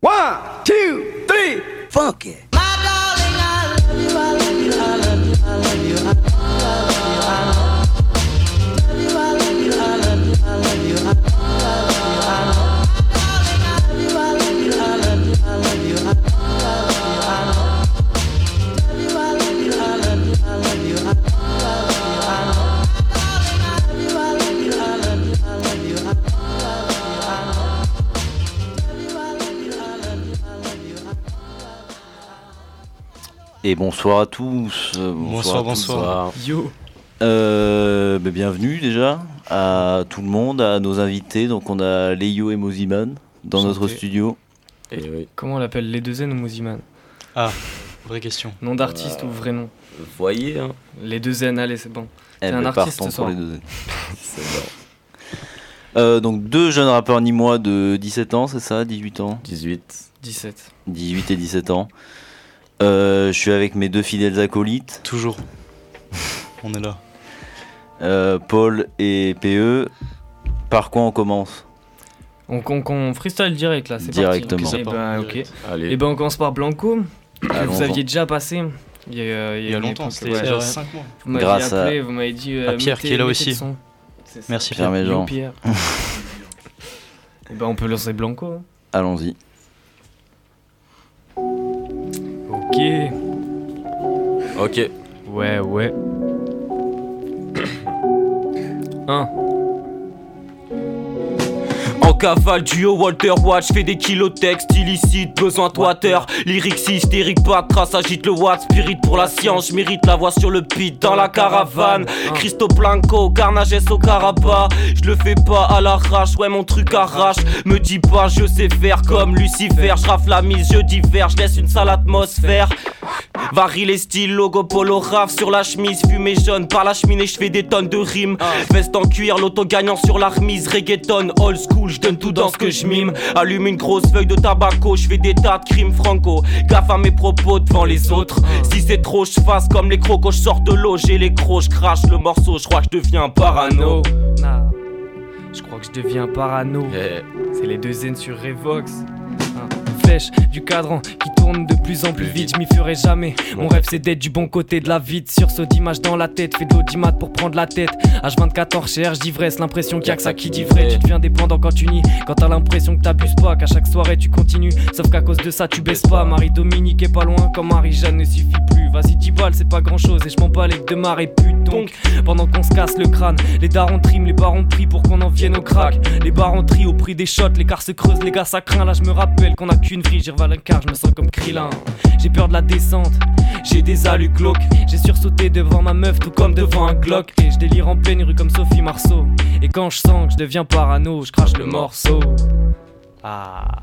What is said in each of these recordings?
One, two, three, fuck it. Et bonsoir à tous. euh, Bonsoir, à tous. bonsoir. Yo Euh, bah, bienvenue déjà à tout le monde, à nos invités. Donc on a Leio et Moziman dans Santé. notre studio. Et oui. Comment on l'appelle? Les deux N ou Moziman? Vraie question. Nom d'artiste Euh, ou vrai nom? Vous voyez, hein Les deux N, allez, c'est bon. Eh T'es un ben, artiste ce pour soir. les deux. C'est bon. Euh, donc deux jeunes rappeurs ni moi de 17 ans, c'est ça? 18 ans? 18. 17. 18 et 17 ans. Euh, je suis avec mes deux fidèles acolytes, Toujours. On est là. euh, Paul et PE. Par quoi on commence? On, on, on freestyle direct là, c'est Directement. parti. Eh ben. Allez. Et ben on commence par Blanco. que vous aviez déjà passé. Il y a, il y a une longtemps, c'était ouais. il y a Ouais. 5 mois. Vous Grâce à- appelé, vous m'avez dit. euh, à Pierre mettez- qui est là aussi. Merci Pierre Pierre. Et ben on peut lancer Blanco. hein. Allons-y. Ok. Ok. Ouais, ouais. 1. Cavale, duo Walter Watch, fais des kilos texte illicite, besoin de water, lyrics hystérique, pas trace, agite le watt, spirit pour la science, mérite la voix sur le beat dans la caravane. Cristo Blanco, Carnages au Caraba, je le fais pas à l'arrache, ouais mon truc arrache, me dis pas je sais faire comme Lucifer, je la mise, je diverge, je laisse une sale atmosphère. Varie les styles, logo polo raf sur la chemise, fumée jaune par la cheminée, je fais des tonnes de rimes. Veste en cuir, l'auto gagnant sur la remise, reggaeton, old school, je donne tout dans ce que je mime. Allume une grosse feuille de tabaco, je fais des tas de crimes franco. Gaffe à mes propos devant les autres. Si c'est trop, je fasse comme les crocos, je sors de l'eau, j'ai les crocs, je crache le morceau, je crois que je deviens parano. Nah. Je crois que je deviens parano. C'est les deux N sur Revox. Hein. Flèche du cadran qui tourne de plus en plus vite, je m'y ferai jamais. Mon rêve c'est d'être du bon côté de la vide. Sursaut d'image dans la tête, fais de l'audimat pour prendre la tête. H24 recherche d'ivresse, l'impression qu'il y a que ça qui dit vrai. Tu deviens dépendant quand tu nies, quand t'as l'impression que t'abuses pas, qu'à chaque soirée tu continues. Sauf qu'à cause de ça tu baisses pas. Marie-Dominique est pas loin, comme Marie-Jeanne ne suffit plus. Vas-y, 10 balles, c'est pas grand chose et je m'en bats les de marée pute. Donc, pendant qu'on se casse le crâne, les darons triment, les barons prient pour qu'on en vienne au crack. Les barons trient au prix des shots, les cars se creusent, les gars ça craint. Là, je me rappelle qu'on a qu'une revalé un car, je me sens comme Krillin. J'ai peur de la descente, j'ai des alus glauques. J'ai sursauté devant ma meuf, tout comme devant un Glock. Et je délire en pleine rue comme Sophie Marceau. Et quand je sens que je deviens parano, je crache le morceau. Ah,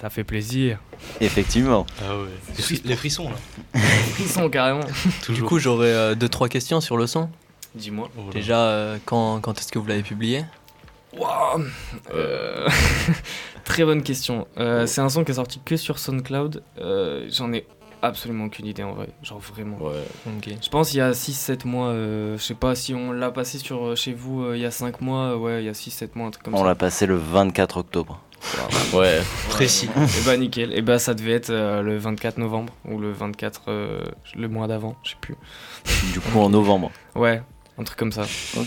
ça fait plaisir. Effectivement. Ah ouais. Les, fris- les frissons là. Ils sont carrément. Du coup, j'aurais euh, deux trois questions sur le son. Dis-moi. Oh. Déjà, euh, quand, quand est-ce que vous l'avez publié? Waouh Euh, Très bonne question. Euh, c'est un son qui est sorti que sur SoundCloud. Euh, J'en ai absolument aucune idée en vrai. Genre vraiment. Ouais. Ok. Je pense il y a 6-7 mois. euh, je sais pas si on l'a passé sur chez vous euh, il y a 5 mois. ouais, il y a 6-7 mois, un truc comme On ça. l'a passé le 24 octobre. Ouais. Précis. Et bah nickel. Et bah ça devait être euh, le 24 novembre ou le 24 euh, le mois d'avant. Je sais plus. Du coup en novembre. Ouais, un truc comme ça.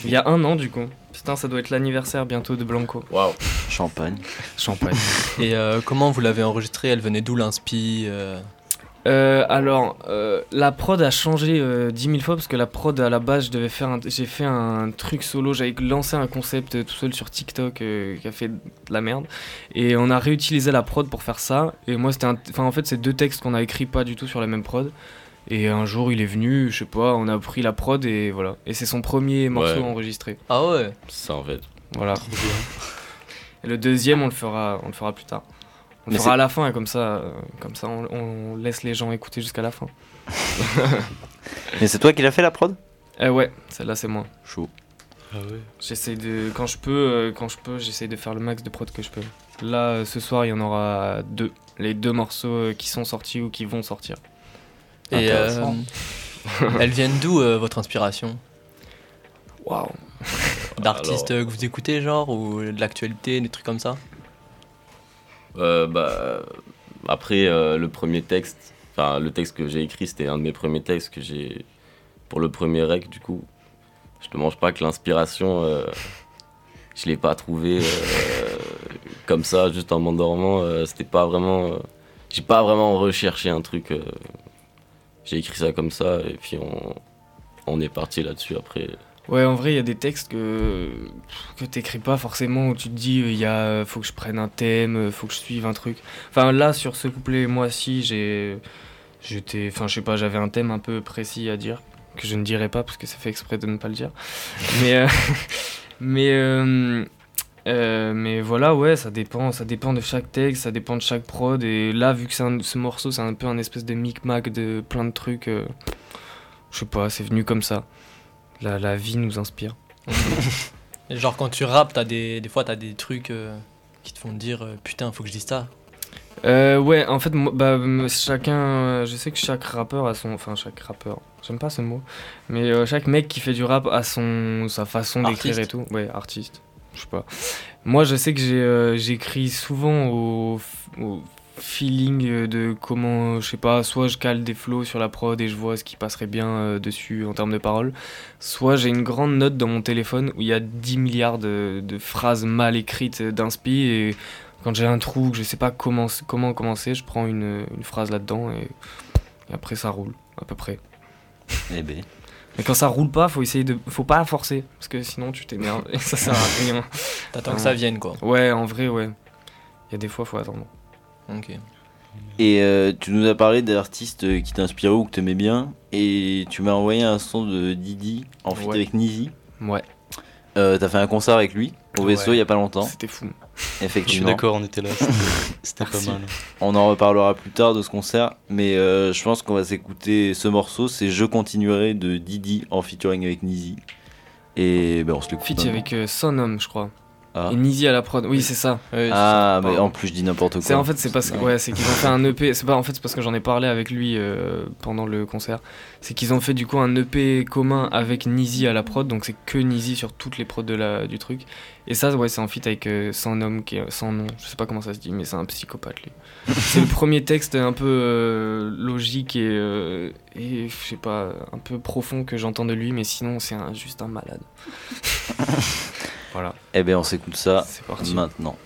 Il y a un an du coup. Putain, ça doit être l'anniversaire bientôt de Blanco. Waouh. Champagne. Champagne. Et euh, comment vous l'avez enregistrée Elle venait d'où l'inspi euh, Euh, alors, euh, la prod a changé euh, 10 000 fois parce que la prod à la base, je devais faire un- j'ai fait un truc solo, j'avais lancé un concept tout seul sur TikTok euh, qui a fait de la merde et on a réutilisé la prod pour faire ça. Et moi, c'était, un- enfin en fait, c'est deux textes qu'on a écrits pas du tout sur la même prod. Et un jour, il est venu, je sais pas, on a pris la prod et voilà. Et c'est son premier morceau Ouais. enregistré. Ah ouais Ça en fait. Voilà. Et le deuxième, on le fera, on le fera plus tard. On le Mais fera c'est- à la fin, et comme ça, euh, comme ça, on, on laisse les gens écouter jusqu'à la fin. Mais c'est toi qui l'as fait la prod? Euh, ouais, celle-là c'est moi. Chaud. Ah ouais. J'essaie de, quand je peux, euh, quand je peux, j'essaie de faire le max de prod que je peux. Là, euh, ce soir, il y en aura deux, les deux morceaux euh, qui sont sortis ou qui vont sortir. Et euh, elles viennent d'où euh, votre inspiration? Waouh. D'artistes Alors, que vous écoutez, genre, ou de l'actualité, des trucs comme ça? Euh, bah, après, euh, le premier texte, enfin, le texte que j'ai écrit, c'était un de mes premiers textes que j'ai pour le premier rec, du coup. Je te mange pas que l'inspiration, euh, je l'ai pas trouvé euh, comme ça, juste en m'endormant. euh, c'était pas vraiment. euh, j'ai pas vraiment recherché un truc. J'ai écrit ça comme ça, et puis on, on est parti là-dessus après. Ouais, en vrai, il y a des textes que, que t'écris pas forcément, où tu te dis, il faut que je prenne un thème, faut que je suive un truc. Enfin, là, sur ce couplet, moi, si, j'ai. J'étais. Enfin, je sais pas, j'avais un thème un peu précis à dire, que je ne dirai pas, parce que ça fait exprès de ne pas le dire. Mais. euh, mais. euh, euh, mais voilà, ouais, ça dépend, ça dépend de chaque texte, ça dépend de chaque prod. Et là, vu que c'est un- ce morceau, c'est un peu un espèce de micmac de plein de trucs, euh, je sais pas, c'est venu comme ça. La, la vie nous inspire. Genre, quand tu rappes, t'as des, des fois, t'as des trucs euh, qui te font dire putain, faut que je dise ça. Euh, ouais, en fait, moi, bah, chacun. je sais que chaque rappeur a son. Enfin, chaque rappeur. J'aime pas ce mot. Mais chaque mec qui fait du rap a son, sa façon d'écrire et tout. Ouais, artiste. Je sais pas. Moi, je sais que euh, j'écris souvent au, feeling de comment. Je sais pas, soit je cale des flows sur la prod et je vois ce qui passerait bien euh, dessus en termes de paroles. Soit j'ai une grande note dans mon téléphone où il y a 10 milliards de, phrases mal écrites euh, d'inspi et quand j'ai un trou, que je sais pas comment, commencer, je prends une, une phrase là-dedans et, et après ça roule, à peu près. Eh ben. Mais quand ça roule pas, faut essayer de. Faut pas forcer, parce que sinon tu t'énerves et ça sert à rien. T'attends que ça vienne, quoi. Ouais, en vrai, ouais. Il y a des fois, faut attendre. Ok. Et euh, tu nous as parlé d'artistes euh, qui t'inspiraient ou que t'aimais bien. Et tu m'as envoyé un son de Didi en feat Ouais. avec Nizi. Ouais, Euh, T'as fait un concert avec lui au vaisseau Ouais. il y a pas longtemps. c'était fou. Je suis Effectivement. d'accord, on était là. c'était- pas mal. On en reparlera plus tard de ce concert. Mais euh, je pense qu'on va s'écouter ce morceau. C'est Je continuerai de Didi en featuring avec Nizi. Et ben on se l'écoute. Feat avec euh, Son Homme, je crois. Ah. Et Nizi à la prod. Oui, c'est ça. Ouais, Ah, mais en plus je dis n'importe quoi. C'est en fait c'est parce que Ouais. c'est qu'ils ont fait un EP, c'est pas en fait c'est parce que j'en ai parlé avec lui euh, pendant le concert. C'est qu'ils ont fait du coup un EP commun avec Nizi à la prod, donc c'est que Nizi sur toutes les prods de la du truc. Et ça ouais, c'est en feat avec euh, sans nom qui est sans nom, je sais pas comment ça se dit mais c'est un psychopathe lui. c'est le premier texte un peu euh, logique et euh, et je sais pas un peu profond que j'entends de lui mais sinon c'est juste un malade. voilà, Eh ben on s'écoute ça maintenant.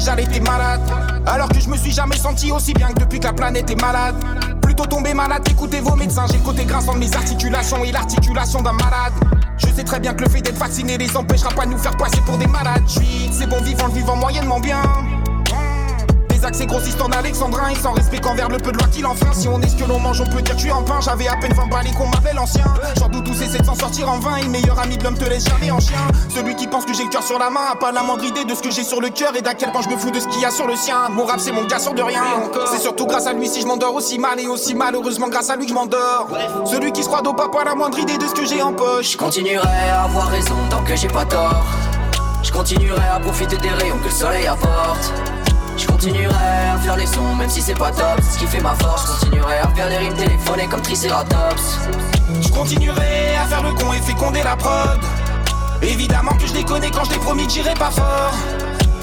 Déjà l'été malade, alors que je me suis jamais senti aussi bien que depuis que la planète est malade. Plutôt tomber malade, écoutez vos médecins. J'ai le côté grinçant de mes articulations et l'articulation d'un malade. Je sais très bien que le fait d'être vacciné les empêchera pas de nous faire passer pour des malades. C'est bon vivant, le vivant moyennement bien. Des accès grossistes en alexandrin et sans respect qu'envers le peu de loi qu'il enfreint. Si on est ce que l'on mange, on peut dire que je suis en pain. J'avais à peine 20 balles et qu'on m'appelle ancien. J'en doute tous essaient de s'en sortir en vain. Et le meilleur ami de l'homme te laisse jamais en chien. Celui qui pense que j'ai le cœur sur la main a pas la moindre idée de ce que j'ai sur le cœur et d'à quel point je me fous de ce qu'il y a sur le sien. Mon rap, c'est mon gars sûr de rien. C'est surtout grâce à lui si je m'endors aussi mal et aussi malheureusement grâce à lui que je m'endors. Celui qui se croit dope a pas la moindre idée de ce que j'ai en poche. Je continuerai à avoir raison tant que j'ai pas tort. Je continuerai à profiter des rayons que le soleil apporte. Je continuerai à faire les sons même si c'est pas top, c'est ce qui fait ma force. Je continuerai à faire des rimes téléphonées comme Triceratops. Je continuerai à faire le con et féconder la prod. Évidemment que je déconne quand je t'ai promis que j'irai pas fort.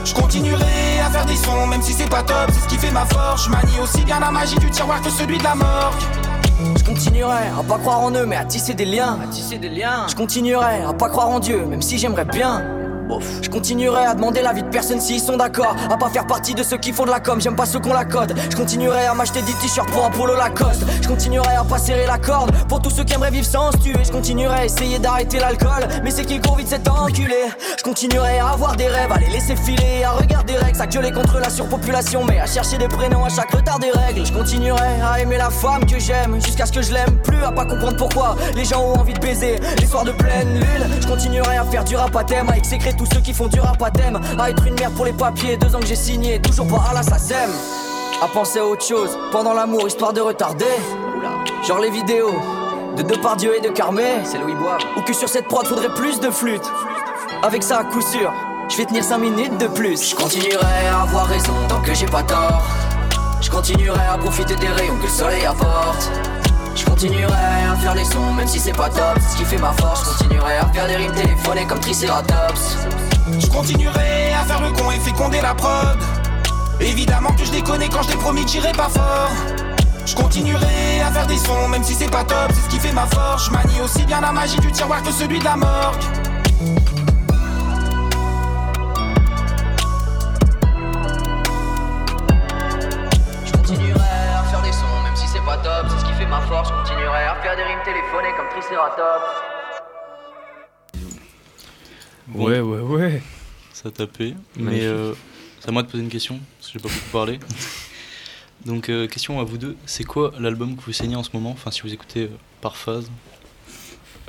Je continuerai à faire des sons même si c'est pas top, c'est ce qui fait ma force. Je manie aussi bien la magie du tiroir que celui de la mort. Je continuerai à pas croire en eux mais à tisser des liens. À tisser des liens. Je continuerai à pas croire en Dieu même si j'aimerais bien. Je continuerai à demander l'avis de personne s'ils sont d'accord. À pas faire partie de ceux qui font de la com J'aime pas ceux qu'on la code. Je continuerai à m'acheter des t-shirts pour un polo Lacoste. Je continuerai à pas serrer la corde. Pour tous ceux qui aimeraient vivre sans se tuer Je continuerai à essayer d'arrêter l'alcool. Mais c'est qu'il court vite cet enculé. Je continuerai à avoir des rêves À les laisser filer À regarder Rex À gueuler contre la surpopulation. Mais à chercher des prénoms à chaque retard des règles. Je continuerai à aimer la femme que j'aime Jusqu'à ce que je l'aime plus À pas comprendre pourquoi Les gens ont envie de baiser. Les soirs de pleine lune Je continuerai à faire du rap à thème À exécrer tous ceux qui font du rap à thème. À être une merde pour les papiers, deux ans que j'ai signé, toujours pas à la SACEM. À penser à autre chose, pendant l'amour, histoire de retarder. Genre les vidéos de Depardieu et de Carmé. C'est Louis Bois. Ou que sur cette prod faudrait plus de flûte. Avec ça, à coup sûr, je vais tenir 5 minutes de plus. Je continuerai à avoir raison tant que j'ai pas tort. Je continuerai à profiter des rayons que le soleil apporte. Je continuerai à faire les sons même si c'est pas top, c'est ce qui fait ma force. Je continuerai à faire des rimes téléphonées comme Triceratops. Je continuerai à faire le con et féconder la prod. Évidemment que je déconne quand je t'ai promis que j'irai pas fort. Je continuerai à faire des sons même si c'est pas top, c'est ce qui fait ma force. Je manie aussi bien la magie du tiroir que celui de la morgue. Pas top, c'est ce qui fait ma force. Je continuerai à faire des rimes téléphonées comme Triceratops. Ouais, ouais, ouais. Ça a tapé. Mais euh, c'est à moi de poser une question, parce que j'ai pas beaucoup parlé. Donc, euh, question à vous deux c'est quoi l'album que vous saignez en ce moment? Enfin, si vous écoutez euh, par phase.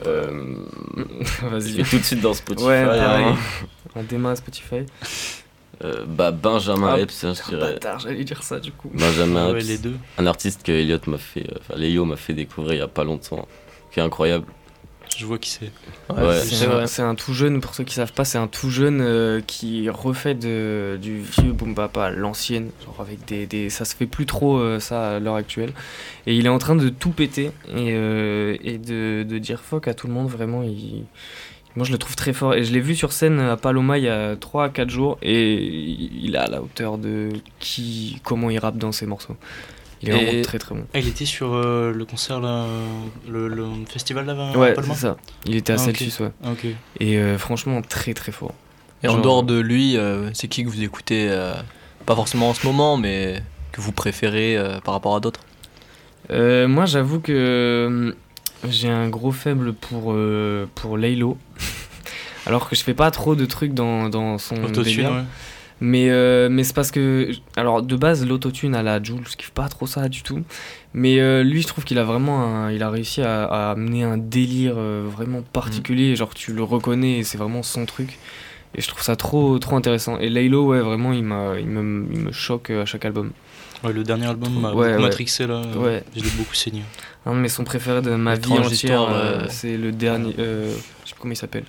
Euh, Vas-y. tout de suite dans Spotify. Ouais, pareil. hein. On démarre Spotify. Euh, bah, Benjamin Ah, Epps, hein, je dirais. Bâtard, j'allais dire ça du coup. Benjamin ouais, Epps, les deux. un artiste que Elliot m'a fait, euh, enfin Léo m'a fait découvrir il y a pas longtemps, qui est incroyable. Je vois qui c'est. Ouais, c'est c'est un, vrai. c'est un tout jeune, pour ceux qui savent pas, c'est un tout jeune euh, qui refait de, du vieux boom bap à l'ancienne, genre avec des, des- ça se fait plus trop euh, ça à l'heure actuelle. Et il est en train de tout péter et, euh, et de, de dire fuck à tout le monde, vraiment. Il, moi je le trouve très fort et je l'ai vu sur scène à Paloma il y a 3 à 4 jours et il est à la hauteur de qui, comment il rappe dans ses morceaux. Il est Et- vraiment très très bon. Ah, il était sur euh, le concert, là, le, le festival là Ouais, Palma c'est ça. Il était à Ah. Celsius, ouais. Ah, ok. Et euh, franchement, très très fort. Et en dehors de lui, euh, c'est qui que vous écoutez euh, Pas forcément en ce moment, mais que vous préférez euh, par rapport à d'autres? Euh, moi, j'avoue que euh, j'ai un gros faible pour, euh, pour Laylo. Alors que je fais pas trop de trucs dans, dans son Autotune, ouais. Mais, euh, mais c'est parce que. Alors, de base, l'autotune à la Jules, je kiffe pas trop ça du tout. Mais euh, lui, je trouve qu'il a vraiment. un- il a réussi à, à amener un délire euh, vraiment particulier. Genre, tu le reconnais et c'est vraiment son truc. Et je trouve ça trop, trop intéressant. Et Laylo, ouais, vraiment, il, m'a, il, me, il me choque à chaque album. Ouais, le dernier album m'a Ouais, beaucoup ouais. matrixé là. Ouais. Je l'ai beaucoup saigné. Un de mes sons préférés de ma vie entière, histoire, euh, euh, c'est le dernier. euh, je sais pas comment il s'appelle.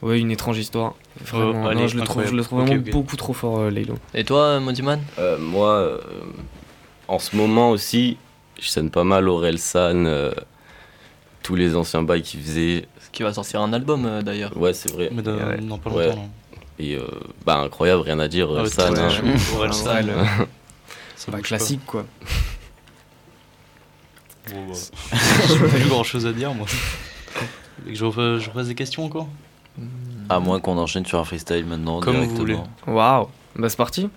Ouais, une étrange histoire. Vraiment, Oh, allez, non, je, le trouve, je le trouve vraiment beaucoup trop fort, euh, Laylo. Et toi, Modiman? Euh, moi, euh, en ce moment aussi, je scène pas mal Aurel San, euh, tous les anciens bails qu'il faisait. Qui va sortir un album euh, d'ailleurs. Ouais, c'est vrai. Mais Ouais. dans pas Ouais. longtemps. non. Et euh, bah, incroyable, rien à dire, Ah Aurel ouais, San. hein. Aurel San, le- ça bah, bouge classique, quoi. Bon, bah. J'ai pas grand chose à dire moi. Voulez que je refasse, je refasse des questions encore? À moins qu'on enchaîne sur un freestyle maintenant. Comme vous directement. Waouh Bah, c'est parti.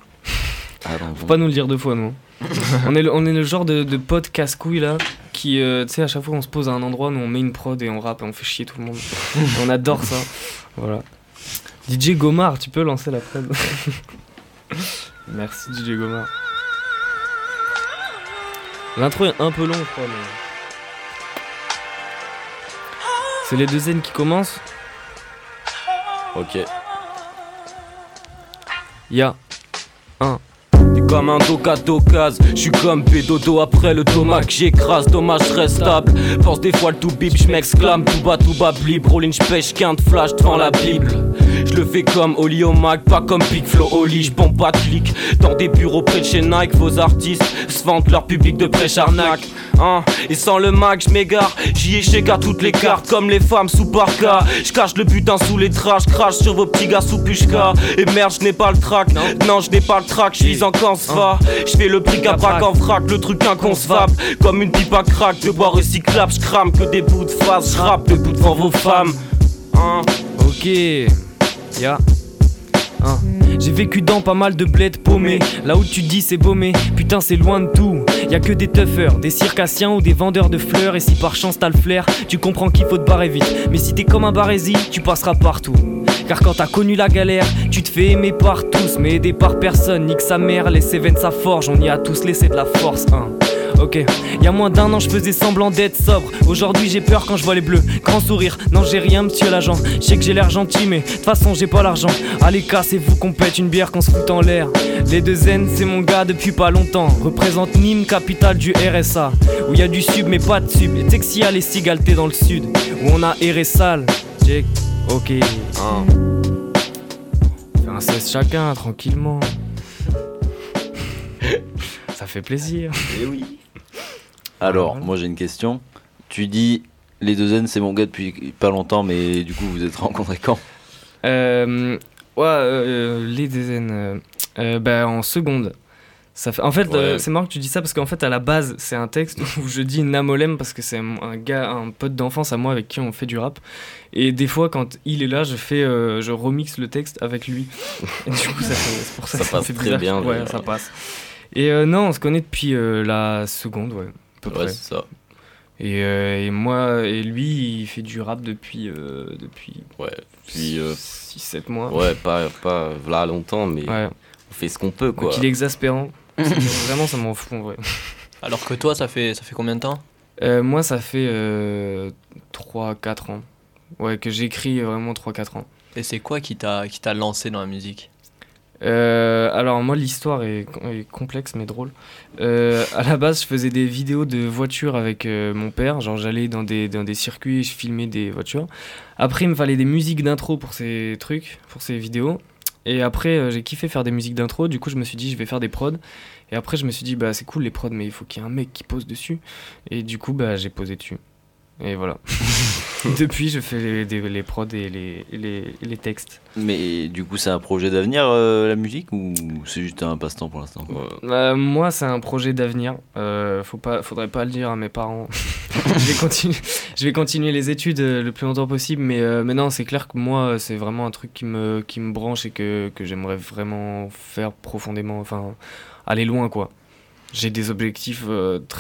Ah, donc, Faut bon. pas nous le dire deux fois, nous. on, est le, on est le genre de, de potes casse-couilles, là, qui, euh, tu sais, à chaque fois, on se pose à un endroit, nous, on met une prod et on rappe et on fait chier tout le monde. on adore ça. Voilà. DJ Gomard, tu peux lancer la prod Merci, DJ Gomard. L'intro est un peu long, je. C'est les deux Zen qui commencent. Ok. Ya. T'es comme un doka d'occasion, j'suis comme Pédodo après le tomac j'écrase, dommage je reste stable. Force des fois le tout bip, j'm'exclame, tout bas, tout bas, blib, rolling, j'pêche, quinte, flash devant la Bible. Je le fais comme Oli au Mac, pas comme Big Flow Oli, j'bombe pas de clic. Dans des bureaux près de chez Nike, vos artistes se vantent leur public de prêche arnaque. Hein, et sans le Mac, j'm'égare, j'y échec à toutes les cartes, comme les femmes sous parka. J'cache le butin sous les draps, j'crache sur vos petits gars sous pushka. Et merde, j'n'ai pas le track, non, j'n'ai pas le track, j'vise en canceva. J'fais le bric à brac en vrac, le truc inconcevable. Comme une pipe à crack, de bois recyclable, j'crame que des bouts de face, j'rappe debout devant vos femmes. Hein. Ok, Hein. J'ai vécu dans pas mal de bleds paumés. Là où tu dis c'est baumé, putain c'est loin de tout. Y que des toughers, des circassiens ou des vendeurs de fleurs. Et si par chance t'as le flair, tu comprends qu'il faut te barrer vite. Mais si t'es comme un barési, tu passeras partout. Car quand t'as connu la galère, tu te fais aimer par tous, mais aidé par personne. Nique sa mère, les Cévennes sa forge, on y a tous laissé de la force. Hein. Ok, y a moins d'un an, je faisais semblant d'être sobre. Aujourd'hui, j'ai peur quand je vois les bleus. Grand sourire, non, j'ai rien, monsieur l'agent. Je sais que j'ai l'air gentil, mais de toute façon, j'ai pas l'argent. Allez, cassez-vous qu'on pète une bière, qu'on se fout en l'air. Les deux Zen, c'est mon gars depuis pas longtemps. Représente Nîmes, capitale du RSA. Où y a du sub, mais pas de sub. Et sais que les cigales, t'es dans le sud. Où on a erré sale. Check, ok, hein. Fais un 16 chacun, tranquillement. Ça fait plaisir. Eh oui. Alors, Voilà. moi j'ai une question. Tu dis les deux N c'est mon gars depuis pas longtemps, mais du coup vous êtes rencontrés quand? Euh, ouais, euh, les dizaines. euh, euh, bah, en seconde. Ça fait... En fait, Ouais. c'est marrant que tu dis ça parce qu'en fait, à la base, c'est un texte où je dis Namolem parce que c'est un gars, un pote d'enfance à moi avec qui on fait du rap. Et des fois, quand il est là, je fais, je remixe le texte avec lui. Et du coup, c'est pour ça, Ça me passe fait très bizarre. bien, Ouais, d'ailleurs. ça passe. Et non, on se connaît depuis la seconde, ouais, peu Ouais, près. c'est ça. Et, euh, et moi et lui, il fait du rap depuis, euh, depuis Ouais. Puis, euh, 6-7 mois. ouais, pas, pas là longtemps, mais Ouais. on fait ce qu'on peut, quoi. Donc il est exaspérant. Vraiment, ça m'en fout en vrai. Alors que toi, ça fait, ça fait combien de temps? Euh, moi, ça fait euh, 3-4 ans. Ouais, que j'écris vraiment 3-4 ans. Et c'est quoi qui t'a qui t'a lancé dans la musique? Euh, alors, moi, l'histoire est, complexe mais drôle. Euh, à la base, je faisais des vidéos de voitures avec euh, mon père. Genre, j'allais dans des, dans des circuits et je filmais des voitures. Après, il me fallait des musiques d'intro pour ces trucs, pour ces vidéos. Et après, euh, j'ai kiffé faire des musiques d'intro. Du coup, je me suis dit, je vais faire des prods. Et après, je me suis dit, bah, c'est cool les prods, mais il faut qu'il y ait un mec qui pose dessus. Et du coup, bah, j'ai posé dessus. Et voilà. Depuis, je fais les, les prods et les, les, les textes. Mais du coup c'est un projet d'avenir euh, la musique ou c'est juste un passe-temps pour l'instant? Ouais. Euh, moi, c'est un projet d'avenir. Euh, faut pas, faudrait pas le dire à mes parents. je, vais continuer, je vais continuer les études euh, le plus longtemps possible, mais, euh, mais non, c'est clair que moi, c'est vraiment un truc qui me, qui me branche et que, que j'aimerais vraiment faire profondément, enfin, aller loin, quoi. J'ai des objectifs euh,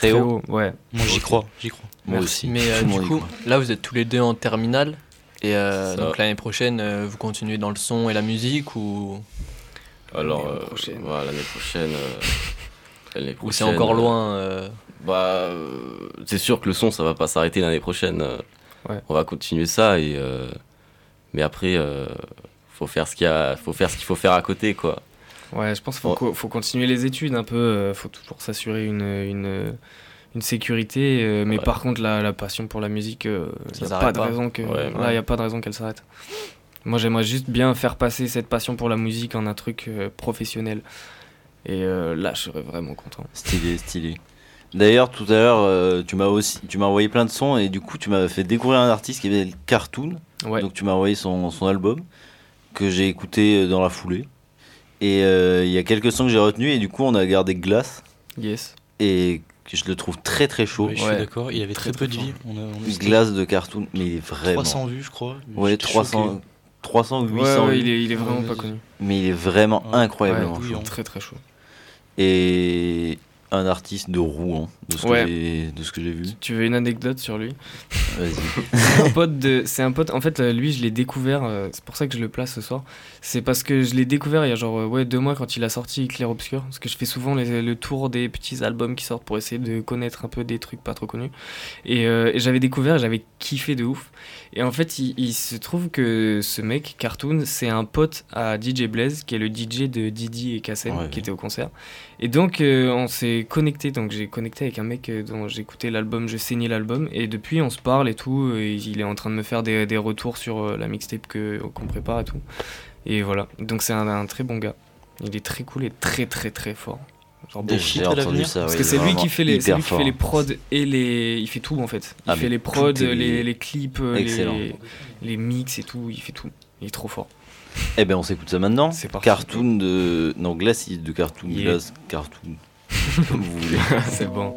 très, Très haut. ouais. Moi j'y crois, j'y crois. Moi Merci. aussi. Mais euh, du coup, là, vous êtes tous les deux en terminale. Et euh, donc l'année prochaine, euh, vous continuez dans le son et la musique ou, Alors, L'année prochaine. l'année prochaine. euh, ou c'est encore loin euh, Bah, euh, c'est sûr que le son, ça va pas s'arrêter l'année prochaine. Ouais. On va continuer ça et. euh, mais après, euh, faut faire ce qu'il y a, faut faire ce qu'il faut faire à côté, quoi. Ouais, je pense qu'il faut, Ouais. co- faut continuer les études un peu. euh, faut toujours s'assurer une, une, une sécurité. euh, mais Ouais. par contre, la, la passion pour la musique, il Ça n'y a pas de raison que, Ouais, là, y a pas de raison qu'elle s'arrête. Moi, j'aimerais juste bien faire passer cette passion pour la musique en un truc euh, professionnel. Et euh, là, je serais vraiment content. Stylé, stylé. D'ailleurs, tout à l'heure, euh, tu m'as aussi, tu m'as envoyé plein de sons et du coup, tu m'as fait découvrir un artiste qui avait Cartoon. Ouais. Donc, tu m'as envoyé son, son album que j'ai écouté euh, dans la foulée. Et euh, il y a quelques sons que j'ai retenus et du coup, on a gardé Glace Yes. et je le trouve très très chaud. Oui, je Ouais. suis d'accord, il avait très, Très, peu de vie. On a, on a c'était Glace de Cartoon, mais il est vraiment. 300 vues, je crois. Ouais, J'étais 300, choqué. 300 ou Ouais, 800 ouais, vues. il est, il est vraiment Ouais, pas connu. Mais il est vraiment Ouais. incroyablement Ouais, chaud. Très très chaud. Et un artiste de Rouen, de ce que Ouais. j'ai- vu. Tu veux une anecdote sur lui? Vas-y. C'est un pote de. C'est un pote. En fait, euh, lui, je l'ai découvert. euh, c'est pour ça que je le place ce soir. C'est parce que je l'ai découvert il y a genre ouais deux mois quand il a sorti Clair Obscur. Parce que je fais souvent les- le tour des petits albums qui sortent pour essayer de connaître un peu des trucs pas trop connus. Et, euh, et j'avais découvert, j'avais kiffé de ouf. Et en fait, il, il se trouve que ce mec, Cartoon, c'est un pote à DJ Blaze, qui est le DJ de Didi et Kassem, Ouais. qui était au concert. Et donc, euh, on s'est connecté. Donc, j'ai connecté avec un mec euh, dont j'écoutais l'album, je saignais l'album. Et depuis, on se parle et tout. Et il est en train de me faire des, des retours sur la mixtape qu'on prépare et tout. Et voilà. Donc, c'est un, un très bon gars. Il est très cool et très, très, très fort. Genre Des à entendu l'avenir ça. Parce que c'est lui qui fait les, lui qui fait les prods et les, il fait tout en fait. Il Ah, fait les tout prods, est- les, les clips, les, les mix et tout. Il fait tout. Il est trop fort. Eh ben on s'écoute ça maintenant. C'est parti. Cartoon de. Non, Glacis de Cartoon. Yeah. Glace, Cartoon. Comme vous voulez. c'est bon.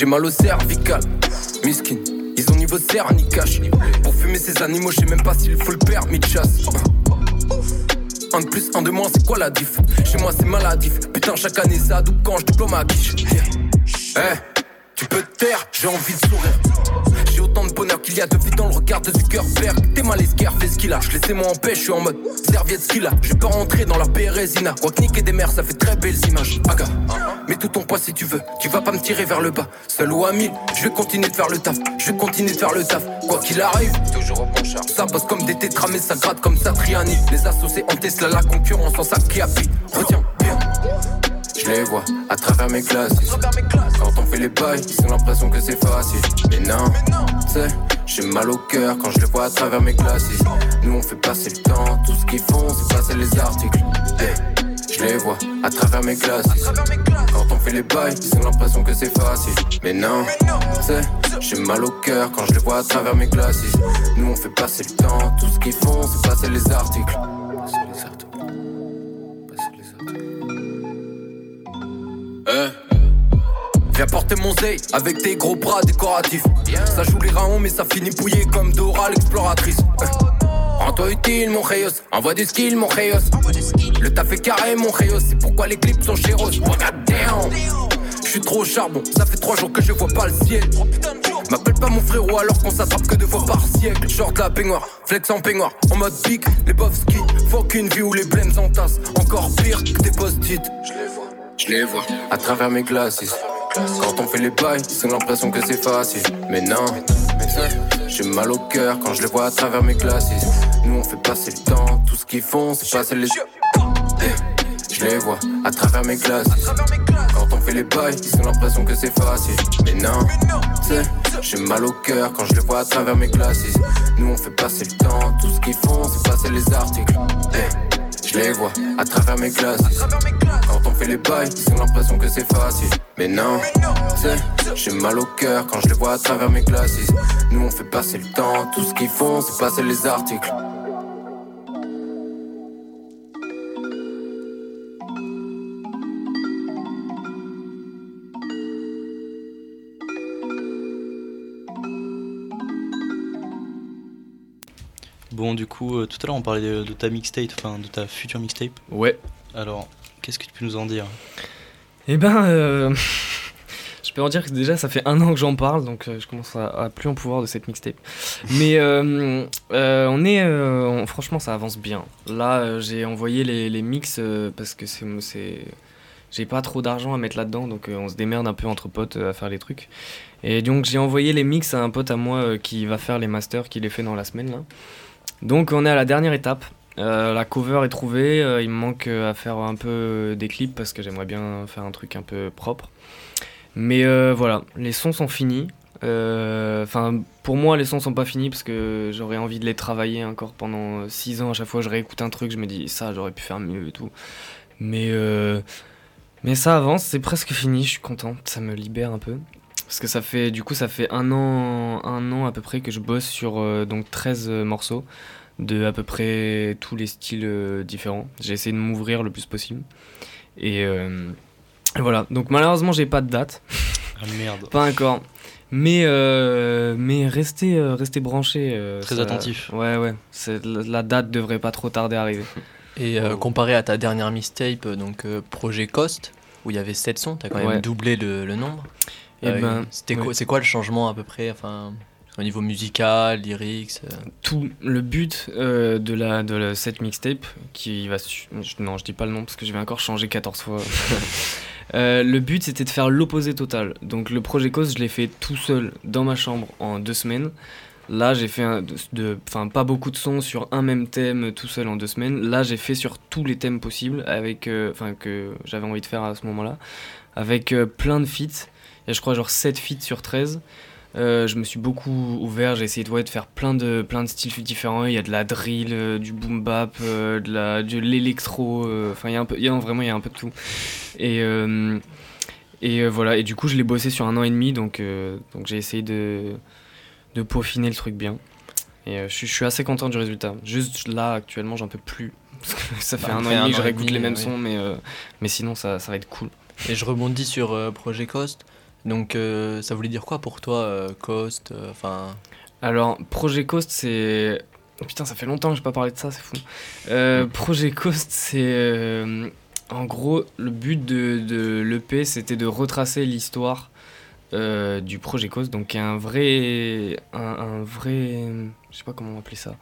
J'ai mal au cervical, miskin. Ils ont niveau cernicache. Pour fumer ces animaux, je sais même pas s'il faut le permis de chasse. Un de plus, un de moins, c'est quoi la diff? Chez moi c'est maladif. Putain, chaque année ça double quand je diplôme à quiche. Eh, tu peux te taire, j'ai envie de sourire. J'ai autant de bonheur Zuckerberg. Il y a de vide dans le regard de Zuckerberg. T'es mal esquire, fais ce qu'il a. Je laissais moi en paix, je suis en mode serviette ce qu'il a. Je vais pas rentrer dans la Bérésina. Quoi que niquer des mers, ça fait très belles images. Aga, mets tout ton poids si tu veux. Tu vas pas me tirer vers le bas. Seul ou à mille, je vais continuer de faire le taf. Je vais continuer de faire le taf. Quoi qu'il arrive, toujours au bon char. Ça bosse comme des tétras, mais ça gratte comme Satriani. Les associés en Tesla, la concurrence en sac qui appuie. Retiens bien. Je les vois à travers mes classes. On fait les bails, ils ont l'impression que c'est facile. Mais non, sais, j'ai mal au cœur quand je les vois à travers mes classes. Nous on fait passer le temps, tout ce qu'ils font c'est passer les articles. Je les vois à travers mes classes. Quand on fait les bails, ils ont l'impression que c'est facile. Mais non, sais, j'ai mal au cœur quand je les vois à travers mes classes. Nous on fait passer le temps, tout ce qu'ils font c'est passer les articles. Viens porter mon zé avec tes gros bras décoratifs. Ça joue les raons, mais ça finit pouillé comme Dora l'exploratrice. Eh. Rends-toi utile, mon Reyos. Envoie du skill, mon Reyos. Le taf est carré, mon Reyos. C'est pourquoi les clips sont chez Rose. Oh. Je suis trop au charbon, ça fait trois jours que je vois pas le ciel. M'appelle pas mon frérot alors qu'on s'attrape que deux fois par siècle. Short la peignoir, flex en peignoir, en mode big, les bofs ski. Faut qu'une vie où les blends en tasse. Encore pire que des post-it. Je les vois, je les vois à travers mes glasses. Quand on fait les bails, ils ont l'impression que c'est facile. Mais non, j'ai mal au cœur quand je les vois à travers mes classes. Nous on fait passer le temps, tout ce qu'ils font c'est passer les. Eh, Je les vois à travers mes classes. Quand on fait les bails, ils ont l'impression que c'est facile. Mais non, j'ai mal au cœur quand je les vois à travers mes classes. Nous on fait passer le temps, tout ce qu'ils font c'est passer les articles. Eh, Je les vois à travers mes classes. Quand on fait les bails, ils ont l'impression que c'est facile. Mais non, j'ai mal au cœur quand je les vois à travers mes classes. Nous on fait passer le temps, tout ce qu'ils font c'est passer les articles. Bon, du coup, euh, tout à l'heure on parlait de, de ta mixtape, enfin de ta future mixtape. Ouais. Alors, qu'est-ce que tu peux nous en dire? Eh ben, euh, je peux en dire que déjà ça fait un an que j'en parle, donc euh, je commence à, à plus en pouvoir de cette mixtape. Mais euh, on est, on- franchement, ça avance bien. Là, j'ai envoyé les, les mix parce que c'est, c'est, j'ai pas trop d'argent à mettre là-dedans, donc on se démerde un peu entre potes à faire les trucs. Et donc j'ai envoyé les mix à un pote à moi qui va faire les masters, qui les fait dans la semaine là. Donc on est à la dernière étape. Euh, la cover est trouvée, euh, il me manque euh, à faire un peu des clips parce que j'aimerais bien faire un truc un peu propre. Mais voilà, les sons sont finis. Enfin, pour moi, les sons sont pas finis parce que j'aurais envie de les travailler encore pendant 6 ans. À chaque fois, je réécoute un truc, je me dis ça, j'aurais pu faire mieux et tout. Mais, mais ça avance, c'est presque fini, je suis content, ça me libère un peu. Parce que ça fait, du coup, ça fait un an, un an à peu près que je bosse sur euh, donc 13 morceaux de à peu près tous les styles euh, différents. J'ai essayé de m'ouvrir le plus possible. Et euh, voilà, donc malheureusement, j'ai pas de date. Ah merde. Pas encore. Mais, euh, mais restez, euh, restez branchés. euh, Très ça- attentif. Ouais, ouais. c'est- La la date devrait pas trop tarder à arriver. Et euh, comparé à ta dernière mixtape, euh, donc euh, Projet Cost, où il y avait 7 sons, t'as quand même Ouais. doublé le, le nombre. Euh, ben, c'était quoi, c'est quoi le changement à peu près enfin, au niveau musical, lyrics euh, tout le but euh, de, la, de la- cette mixtape, qui va. su- Non, je dis pas le nom parce que je vais encore changer 14 fois. Euh, le but c'était de faire l'opposé total. Donc le projet Cause, je l'ai fait tout seul dans ma chambre en deux semaines. Là, j'ai fait un, de, enfin pas beaucoup de sons sur un même thème tout seul en deux semaines. Là, j'ai fait sur tous les thèmes possibles avec, enfin que j'avais envie de faire à ce moment-là, avec plein de feats. Il y a je crois genre 7 feats sur 13. Euh, je me suis beaucoup ouvert, j'ai essayé de, ouais, de faire plein de, plein de styles différents. Il y a de la drill, euh, du boom bap, euh, de la, de l'électro. Enfin, il y a un peu, il y a, vraiment, il y a un peu de tout. Et, euh, et euh, voilà. Et du coup, je l'ai bossé sur un an et demi, donc, euh, donc j'ai essayé de, de peaufiner le truc bien. Et euh, je, suis- je suis assez content du résultat. Juste là, actuellement, j'en peux plus. Parce que ça fait Bah, un an et demi que je réécoute les mêmes sons, mais, euh, mais sinon, ça, ça va être cool. Et je rebondis sur euh, Projet Cost. Donc euh, ça voulait dire quoi pour toi, euh, Cost euh, Enfin, Alors, Projet Coast, c'est. Oh, putain, ça fait longtemps que j'ai pas parlé de ça, c'est fou. Euh, Projet Coast, c'est. En gros, le but de, de l'EP, c'était de retracer l'histoire du projet Cause, donc un vrai, un, un vrai, je sais pas comment on appeler ça,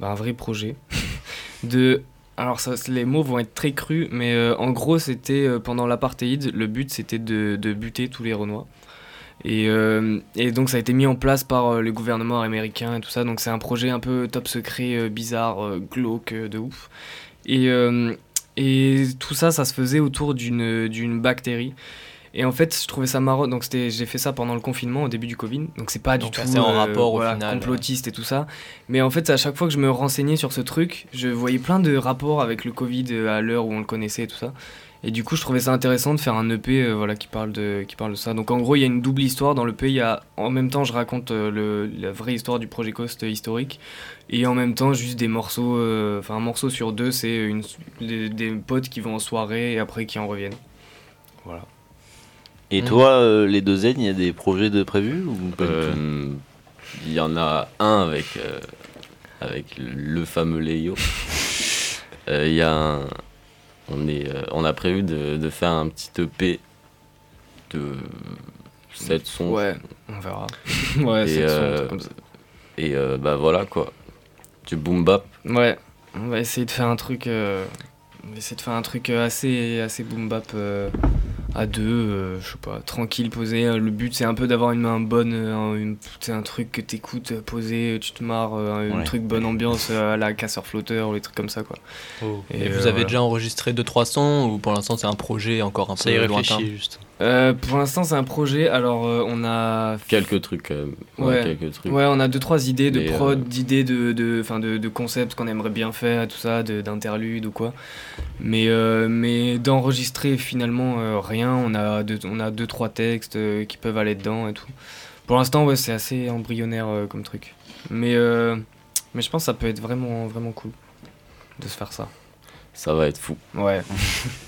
Bah, un vrai projet de. Alors les mots vont être très crus, mais euh, en gros c'était euh, pendant l'apartheid, le but c'était de, buter tous les Renois. Et, euh, et donc ça a été mis en place par le gouvernement américain et tout ça, donc c'est un projet un peu top secret, bizarre, glauque, de ouf. Et, tout ça, ça se faisait autour d'une bactérie. Et en fait, je trouvais ça marrant. Donc, j'ai fait ça pendant le confinement, au début du Covid. Donc, c'est pas Donc, du tout en rapport, au voilà, final, complotiste et tout ça. Mais en fait, à chaque fois que je me renseignais sur ce truc, je voyais plein de rapports avec le Covid euh, à l'heure où on le connaissait et tout ça. Et du coup, je trouvais ça intéressant de faire un EP euh, voilà, qui, parle de, qui parle de ça. Donc, en gros, il y a une double histoire. Dans l'EP, il y a, en même temps, je raconte euh, le, la vraie histoire du projet Coast euh, historique. Et en même temps, juste des morceaux. euh, Enfin, un morceau sur deux, c'est des, des potes qui vont en soirée et après qui en reviennent. Voilà. Et toi, euh, les deux Z, il y a des projets de prévus Euh, Il y en a un avec, euh, avec le fameux Léo. Euh, Il y a un- on, est, euh, on a prévu de, de faire un petit EP de 7 sons. Ouais, on verra. ouais, et, sept sons, euh, comme ça. et euh, bah voilà quoi. Du boom bap. Ouais, on va essayer de faire un truc. euh, on va essayer de faire un truc euh, assez, assez boom bap euh, à deux, euh, je sais pas, tranquille, posé. Euh, Le but c'est un peu d'avoir une main bonne, euh, un, une- un truc que t'écoutes posé, tu te marres, un Ouais. truc bonne ambiance à la casseur flotteur ou les trucs comme ça quoi. Et, euh, vous avez voilà. déjà enregistré 2-3 sons ou pour l'instant c'est un projet encore un Ça peu y lointain juste. Euh, pour l'instant c'est un projet, alors euh, on a Quelques trucs. euh, ouais, Ouais. quelques trucs. Ouais, on a deux trois idées de Mais, prod, euh, d'idées de de, de, de concepts qu'on aimerait bien faire, tout ça, de- d'interludes ou quoi. Mais mais d'enregistrer finalement rien. On a deux, on a deux trois textes qui peuvent aller dedans et tout. Pour l'instant, ouais, c'est assez embryonnaire comme truc. Mais mais je pense que ça peut être vraiment vraiment cool de se faire ça. Ça va être fou. Ouais.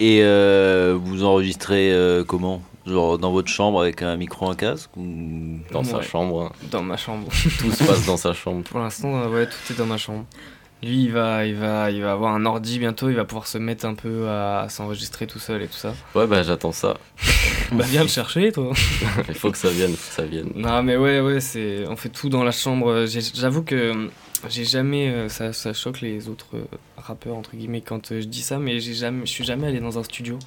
Et euh, vous enregistrez euh, comment? Genre dans votre chambre avec un micro, un casque ou... Dans sa chambre. hein. Dans ma chambre. Tout se passe dans sa chambre. Pour l'instant, euh, ouais, tout est dans ma chambre. Lui, il va, il va, il va avoir un ordi bientôt. Il va pouvoir se mettre un peu à, à s'enregistrer tout seul et tout ça. Ouais, bah j'attends ça. Bah viens le chercher, toi. Il faut que ça vienne, faut que ça vienne. Non, mais ouais, ouais, c'est, on fait tout dans la chambre. J'avoue que j'ai jamais, euh, ça, ça choque les autres euh, rappeurs entre guillemets quand euh, je dis ça, mais j'ai jamais, je suis jamais allé dans un studio,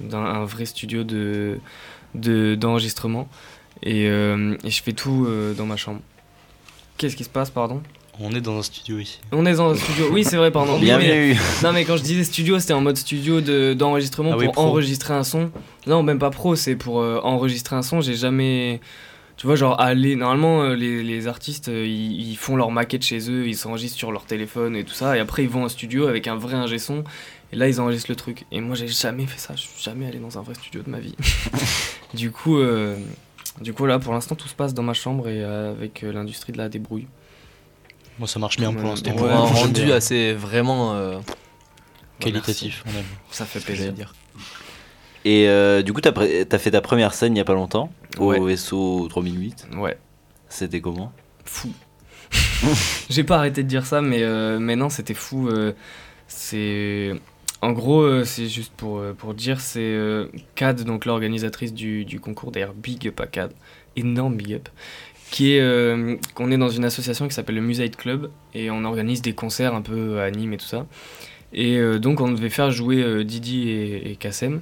dans un vrai studio de, de d'enregistrement, et, euh, et je fais tout euh, dans ma chambre. Qu'est-ce qui se passe, pardon? On est dans un studio ici. On est dans un studio. Oui, c'est vrai, pardon. Bienvenue. Mais- non, mais quand je disais studio, c'était en mode studio de- d'enregistrement Ah pour enregistrer un son. Non, même pas pro, c'est pour euh, enregistrer un son. J'ai jamais. Tu vois, genre, aller. Normalement, euh, les, les artistes, euh, ils, ils font leur maquette chez eux, ils s'enregistrent sur leur téléphone et tout ça. Et après, ils vont en studio avec un vrai ingé son. Et là, ils enregistrent le truc. Et moi, j'ai jamais fait ça. Je suis jamais allé dans un vrai studio de ma vie. du coup, euh, du coup, là, pour l'instant, tout se passe dans ma chambre et euh, avec euh, l'industrie de la débrouille. Moi, ça marche bien pour l'instant. Ouais, un rendu bien. assez vraiment euh, Qualitatif, on aime. Ça fait plaisir. Et euh, du coup, t'as fait ta première scène il y a pas longtemps Ouais. au SO 3008. Ouais. C'était comment? Fou. J'ai pas arrêté de dire ça, mais, euh, mais non, c'était fou. euh, c'est. En gros, euh, c'est juste pour, euh, pour dire, c'est euh, CAD, donc l'organisatrice du, du concours, d'ailleurs, big up à CAD, énorme big up, qui est. euh, qu'on est dans une association qui s'appelle le Musade Club, et on organise des concerts un peu à Nîmes et tout ça. Et euh, donc, on devait faire jouer euh, Didi et, et Kassem.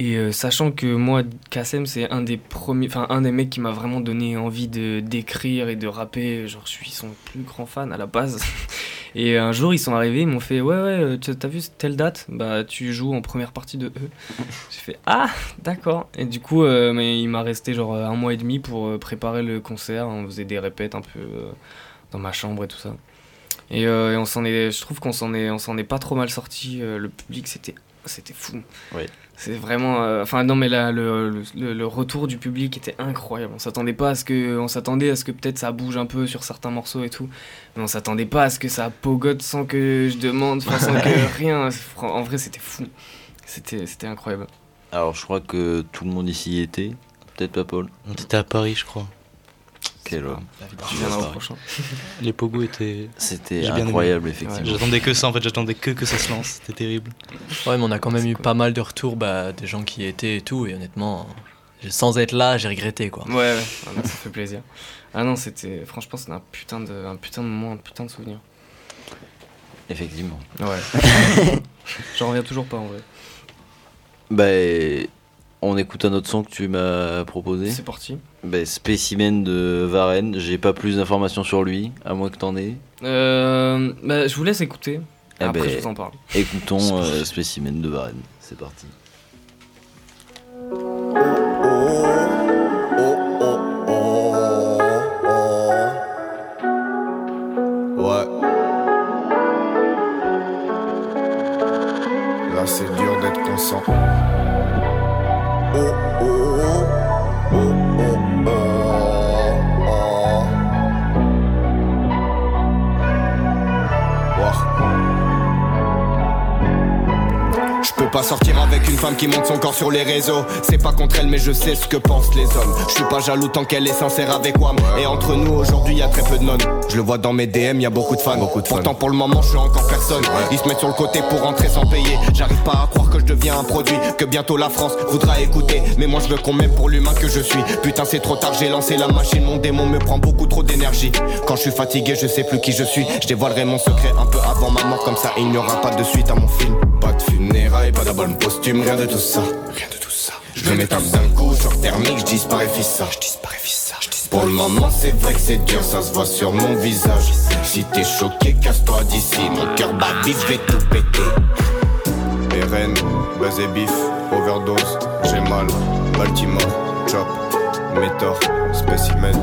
Et euh, sachant que moi, Kassem, c'est un des premiers, enfin un des mecs qui m'a vraiment donné envie de d'écrire et de rapper. Genre, je suis son plus grand fan à la base. Et un jour, ils sont arrivés, ils m'ont fait Ouais, ouais, euh, t'as vu telle date? Bah, tu joues en première partie de eux. J'ai fait Ah, d'accord. Et du coup, euh, mais il m'a resté genre un mois et demi pour préparer le concert. On faisait des répètes un peu dans ma chambre et tout ça. Et, on s'en est, je trouve qu'on s'en est, on s'en est pas trop mal sorti. Le public, c'était, c'était fou. Ouais. C'est vraiment, euh, enfin non mais là, le, le, retour du public était incroyable. On s'attendait pas à ce que, on s'attendait à ce que peut-être ça bouge un peu sur certains morceaux et tout, mais on s'attendait pas à ce que ça pogote sans que je demande, enfin, sans que rien. En vrai, c'était fou. C'était, c'était incroyable. Alors, je crois que tout le monde ici y était. Peut-être pas Paul. On était à Paris, je crois. Quel homme. Tu viendras au prochain. Les pogos étaient. C'était bien aimé. incroyable, effectivement. J'attendais que ça, en fait, j'attendais que que ça se lance. C'était terrible. Ouais, mais on a quand même eu pas mal de retours bah, des gens qui y étaient et tout, et honnêtement, sans être là, j'ai regretté quoi. Ouais, ouais, Ah non, ça fait plaisir. Ah non, c'était. Franchement, c'était un putain, de, un putain de moment, un putain de souvenir. Effectivement. Ouais. J'en reviens toujours pas en vrai. Bah, on écoute un autre son que tu m'as proposé. C'est parti. Bah, Spécimen de Varenne. J'ai pas plus d'informations sur lui, à moins que t'en aies. Euh, bah, je vous laisse écouter. Eh Après, ben, je vous en parle. Écoutons euh, Spécimen de Varenne. C'est parti. Femme qui monte son corps sur les réseaux. C'est pas contre elle, mais je sais ce que pensent les hommes. Je suis pas jaloux tant qu'elle est sincère avec moi. Et entre nous, aujourd'hui, y a très peu de nonnes. Je le vois dans mes DM, y a beaucoup de fans. Pourtant, pour le moment, je suis encore personne. Ils se mettent sur le côté pour rentrer sans payer. J'arrive pas à croire que je deviens un produit. Que bientôt la France voudra écouter. Mais moi, je veux qu'on m'aime pour l'humain que je suis. Putain, c'est trop tard, j'ai lancé la machine. Mon démon me prend beaucoup trop d'énergie. Quand je suis fatigué, je sais plus qui je suis. Je dévoilerai mon secret un peu avant ma mort. Comme ça, il n'y aura pas de suite à mon film. Pas de funérailles, pas d'album posthume, rien de tout ça. Rien de tout ça. Je me tape d'un coup, choc thermique, je disparais fissa. Je disparais fissa. Pour le moment, c'est vrai que c'est dur, ça se voit sur mon visage. Si t'es choqué, casse-toi d'ici. Mon cœur bat vite, je vais tout péter. RN, buzz et bif, overdose, j'ai mal. Baltimore, chop, métor, spécimen.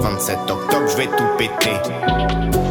27 octobre, je vais tout péter.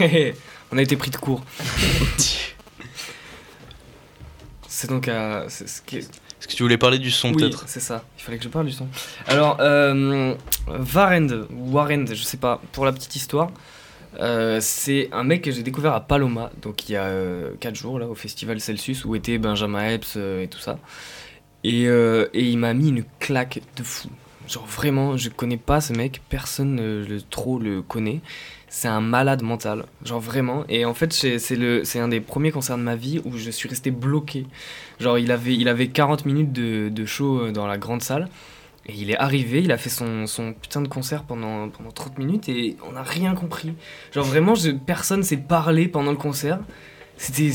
On a été pris de court. c'est donc à. ce qui est- Est-ce que tu voulais parler du son Oui, peut-être? c'est ça. Il fallait que je parle du son. Alors, euh, Varend, Warend, je sais pas, pour la petite histoire, euh, c'est un mec que j'ai découvert à Paloma, donc il y a 4 jours, là, au festival Celsius, où était Benjamin Epps euh, et tout ça. Et, euh, et il m'a mis une claque de fou. Genre vraiment, je connais pas ce mec, personne le, trop le connaît. C'est un malade mental, genre vraiment. Et en fait, c'est c'est le, c'est un des premiers concerts de ma vie où je suis resté bloqué. Genre, il avait, il avait 40 minutes de, de show euh, dans la grande salle. Et il est arrivé, il a fait son, son putain de concert pendant, pendant 30 minutes et on n'a rien compris. Genre vraiment, je, personne s'est parlé pendant le concert. C'était,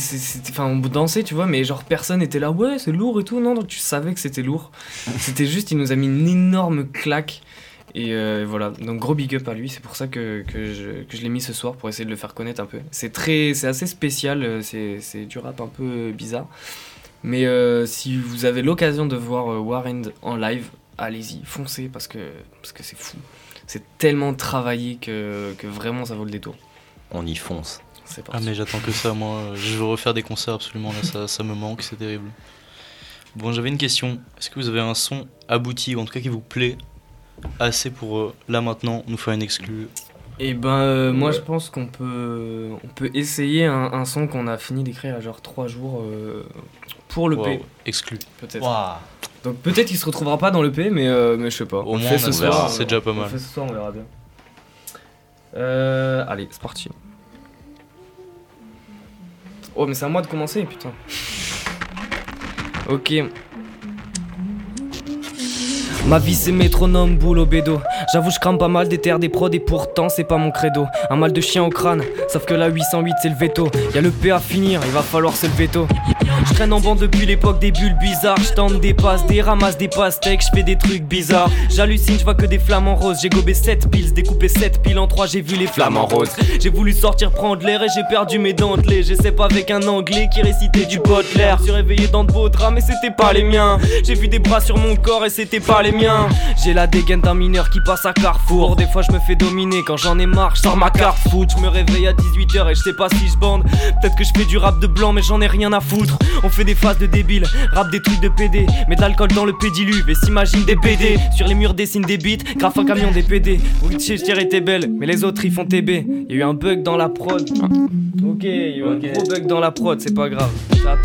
enfin, on dansait, tu vois, mais genre personne était là, ouais, c'est lourd et tout. Non, non, tu savais que c'était lourd. C'était juste, il nous a mis une énorme claque. Et euh, voilà, donc gros big up à lui, c'est pour ça que, que je, que je l'ai mis ce soir pour essayer de le faire connaître un peu. C'est très, c'est assez spécial, euh, c'est, c'est du rap un peu bizarre. Mais euh, si vous avez l'occasion de voir euh, Warren en live, allez-y, foncez parce que parce que c'est fou. C'est tellement travaillé que, que vraiment ça vaut le détour. On y fonce. C'est Ah mais j'attends que ça moi, je veux refaire des concerts absolument là, ça, ça me manque, c'est terrible. Bon j'avais une question, est-ce que vous avez un son abouti ou en tout cas qui vous plaît assez pour euh, là maintenant nous faire une exclue Et ben euh, moi je pense qu'on peut on peut essayer un, un son qu'on a fini d'écrire à genre 3 jours euh, pour le Wow, P. exclu. Peut-être. Donc peut-être qu'il se retrouvera pas dans le P mais, euh, mais je sais pas. Au on moins, fait on ce soir. c'est déjà pas on le mal. fait ce soir, on verra bien. Euh, allez, c'est parti. Oh mais c'est à moi de commencer putain. Ok. Ma vie c'est métronome, boulot bédo. J'avoue je crame pas mal des terres, des prods et pourtant c'est pas mon credo. Un mal de chien au crâne, sauf que la 808 c'est le veto. Y a le P à finir, il va falloir se le veto. Je traîne en bande depuis l'époque des bulles bizarres. Je tente des passes, des ramasses, des pastèques, je fais des trucs bizarres. J'hallucine, je vois que des flammes en rose. J'ai gobé 7 piles, découpé 7 piles en 3, j'ai vu les flammes en rose. J'ai voulu sortir prendre l'air et j'ai perdu mes dentelés. J'essaie pas avec un anglais qui récitait du Baudelaire. Je suis réveillé dans de beaux draps, mais c'était pas les miens. J'ai vu des bras sur mon corps et c'était pas les miens. J'ai la dégaine d'un mineur qui passe à Carrefour. Des fois je me fais dominer quand j'en ai marre, sors ma carte foot. Je me réveille à 18h et je sais pas si je bande. Peut-être que je fais du rap de blanc, mais j'en ai rien à foutre. On fait des phases de débiles, rap des trucs de PD. Mets de l'alcool dans le pédiluve et s'imagine des PD. Sur les murs dessine des beats, graphe un camion des PD. Oui, je dirais t'es belle, mais les autres ils font TB. Il y a eu un bug dans la prod. Ok, il y a eu un gros bug dans la prod, c'est pas grave. Ça-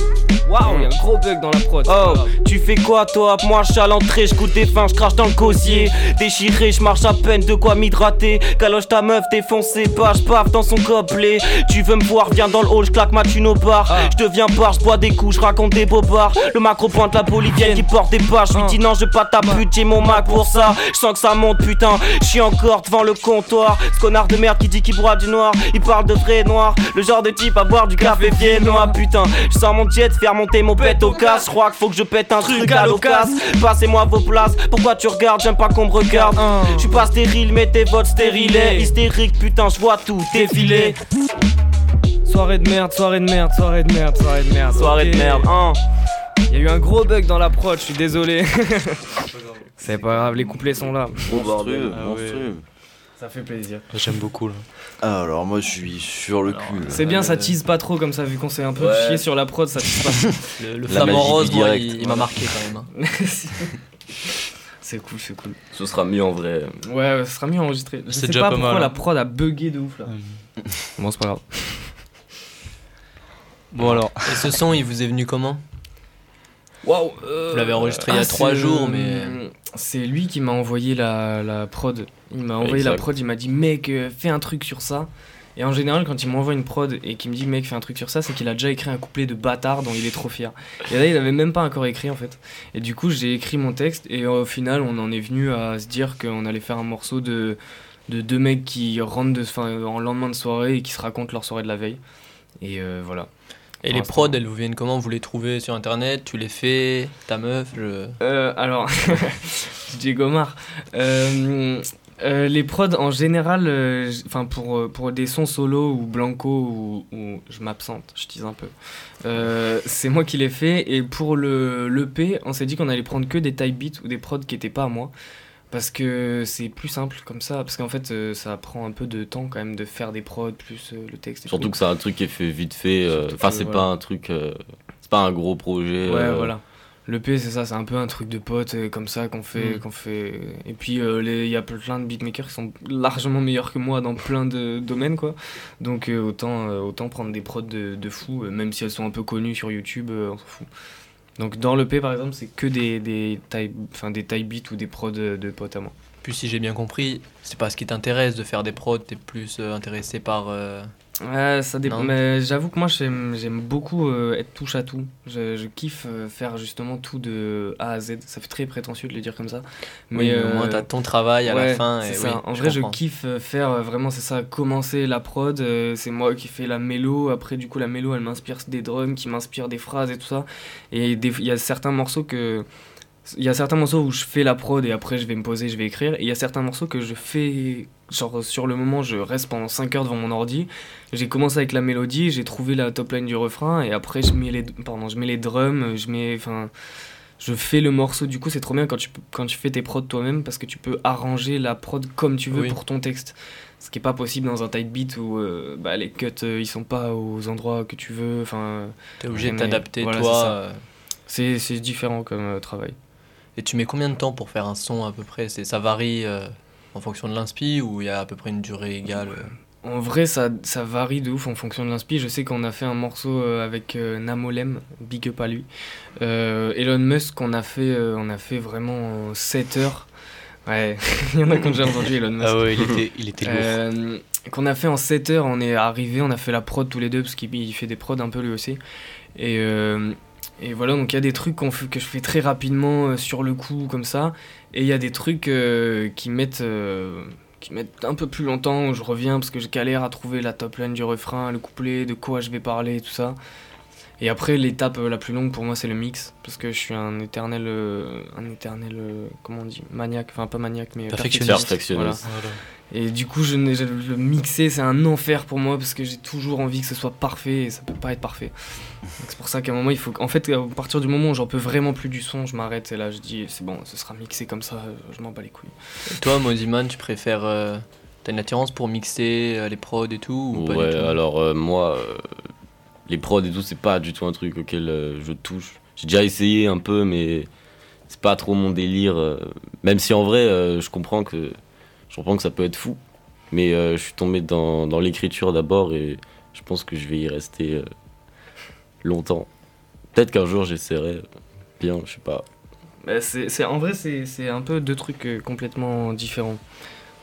Waouh, il y a un gros bug dans la prod. Oh, grave. tu fais quoi toi? Moi je suis à l'entrée, je coûte je crache dans le cosier. Déchiré, je marche à peine, de quoi m'hydrater. Caloche ta meuf défoncée, pas je paf dans son copelet Tu veux me voir, viens dans le hall, je claque ma thune au bar. Je deviens bar, je bois des coups, je raconte des bobards Le macro pointe la bolivienne qui porte des pages. Je lui dis non, je pas ta pute, j'ai mon Mac pour ça. Je sens que ça monte putain, je suis encore devant le comptoir. Ce connard de merde qui dit qu'il boit du noir Il parle de vrai noir, le genre de type à boire du café viennois Putain, je sens mon jet faire monter mon pète au casse. Je crois qu'il faut que je pète un truc à l'occasion. Passez-moi vos places, pourquoi tu regardes, j'aime pas qu'on me regarde Je suis pas stérile, mettez votre stérilet Hystérique, putain, je vois tout défiler Soirée de merde, soirée de merde, soirée de merde, soirée de merde. Soirée de merde, hein Il y a eu un gros bug dans la prod, je suis désolé. C'est pas grave, les couplets sont là. Monstrueux, Ah ouais. monstrueux. Ça fait plaisir. J'aime beaucoup là. Ah, alors moi je suis sur le cul. là. C'est bien, ça tease pas trop comme ça, vu qu'on s'est un peu Ouais. chié sur la prod, ça tease pas. Le, le La flamant rose, moi, direct. il, il m'a marqué quand même. hein. c'est cool, c'est cool. Ce sera mieux en vrai. Ouais, ce sera mieux enregistré. Je C'est sais déjà pas pas pourquoi mal, hein. la prod a bugué de ouf là. Bon, c'est pas grave. Bon alors, Et ce son, il vous est venu comment? Waouh Vous l'avez enregistré il y a trois jours, mais- euh, C'est lui qui m'a envoyé la, la prod. Il m'a envoyé la prod, il m'a dit mec, euh, fais un truc sur ça. Et en général, quand il m'envoie une prod et qu'il me dit mec, fais un truc sur ça, c'est qu'il a déjà écrit un couplet de bâtard dont il est trop fier. Et là, il avait même pas encore écrit en fait. Et du coup, j'ai écrit mon texte et au final, on en est venu à se dire qu'on allait faire un morceau de, de deux mecs qui rentrent de, en lendemain de soirée et qui se racontent leur soirée de la veille. Et euh, voilà. Et les prods, elles vous viennent comment? Vous les trouvez sur internet? Tu les fais? Ta meuf je... Euh, alors, DJ Gomard. Euh, euh, les prods en général, euh, enfin pour, euh, pour des sons solo ou blanco ou, ou je m'absente, je tease un peu. Euh, c'est moi qui l'ai fait et pour le l'EP, on s'est dit qu'on allait prendre que des type beats ou des prods qui étaient pas à moi. Parce que c'est plus simple comme ça, parce qu'en fait ça prend un peu de temps quand même de faire des prods plus le texte. et Surtout tout. que c'est un truc qui est fait vite fait. Enfin, c'est voilà. pas un truc. c'est pas un gros projet. Ouais, voilà. Le P, c'est ça, c'est un peu un truc de potes euh, comme ça qu'on fait, Mm. qu'on fait. Et puis euh, il y a plein de beatmakers qui sont largement meilleurs que moi dans plein de domaines, quoi. Donc euh, autant, euh, autant prendre des prods de, de fou, même si elles sont un peu connues sur YouTube, on s'en fout. Donc dans le P, par exemple, c'est que des des type, enfin des type beats ou des prods de, de potes à moi. Puis si j'ai bien compris, c'est pas ce qui t'intéresse de faire des prods, t'es plus intéressé par... euh, Ouais, ça dépend. Mais j'avoue que moi, j'aime beaucoup euh, être touche à tout. Je, je kiffe euh, faire justement tout de A à Z. Ça fait très prétentieux de le dire comme ça. oui, mais au euh, moins t'as ton travail à la fin. c'est et ça. oui, en vrai, je kiffe euh, faire euh, vraiment, c'est ça, commencer la prod. euh, c'est moi qui fais la mélo. Après, du coup, la mélo, elle m'inspire des drums, qui m'inspire des phrases et tout ça. Et il y a certains morceaux que. Il y a certains morceaux où je fais la prod et après je vais me poser, je vais écrire. Et il y a certains morceaux que je fais, genre sur le moment, je reste pendant 5 heures devant mon ordi. J'ai commencé avec la mélodie, j'ai trouvé la top line du refrain et après je mets les, pardon, je mets les drums, je mets. Enfin je fais le morceau. Du coup, c'est trop bien quand tu, quand tu fais tes prods toi-même parce que tu peux arranger la prod comme tu veux Oui. pour ton texte. Ce qui est pas possible dans un type beat où euh, bah, les cuts euh, ils sont pas aux endroits que tu veux. Enfin, T'es obligé de t'adapter voilà, toi. euh, c'est différent comme euh, travail. Et tu mets combien de temps pour faire un son à peu près? C'est Ça varie euh, en fonction de l'inspi ou il y a à peu près une durée égale euh? En vrai, ça, ça varie de ouf en fonction de l'inspi. Je sais qu'on a fait un morceau euh, avec euh, Namolem, big up à lui. Euh, Elon Musk, on a fait, euh, on a fait vraiment en 7 heures. Ouais, il y en a qui ont déjà entendu Elon Musk. ah ouais, il était, il était lourd. Euh, qu'on a fait en 7 heures, on est arrivé, on a fait la prod tous les deux parce qu'il il fait des prods un peu lui aussi. Et, euh, et voilà, donc il y a des trucs fait, que je fais très rapidement euh, sur le coup comme ça, et il y a des trucs euh, qui mettent euh, qui mettent un peu plus longtemps où je reviens parce que je galère à trouver la top line du refrain, le couplet, de quoi je vais parler, tout ça. Et après l'étape la plus longue pour moi c'est le mix parce que je suis un éternel euh, un éternel euh, comment on dit maniaque enfin pas maniaque mais Perfectionniste. Perfectionniste. Voilà. Voilà. Et du coup, je, le mixer, c'est un enfer pour moi parce que j'ai toujours envie que ce soit parfait et ça peut pas être parfait. Donc C'est pour ça qu'à un moment, il faut. En fait, à partir du moment où j'en peux vraiment plus du son, je m'arrête et là, je dis, c'est bon, ce sera mixé comme ça, euh, je m'en bats les couilles. Et toi, Moziman, tu préfères. euh, T'as une attirance pour mixer euh, les prods et tout ou pas Ouais, du tout? alors euh, moi, euh, les prods et tout, c'est pas du tout un truc auquel euh, je touche. J'ai déjà essayé un peu, mais c'est pas trop mon délire. euh, même si en vrai, euh, je comprends que je comprends que ça peut être fou, mais euh, je suis tombé dans, dans l'écriture d'abord et je pense que je vais y rester euh, longtemps. Peut-être qu'un jour j'essaierai bien, je sais pas. Bah, c'est, c'est- en vrai, c'est, c'est un peu deux trucs euh, complètement différents.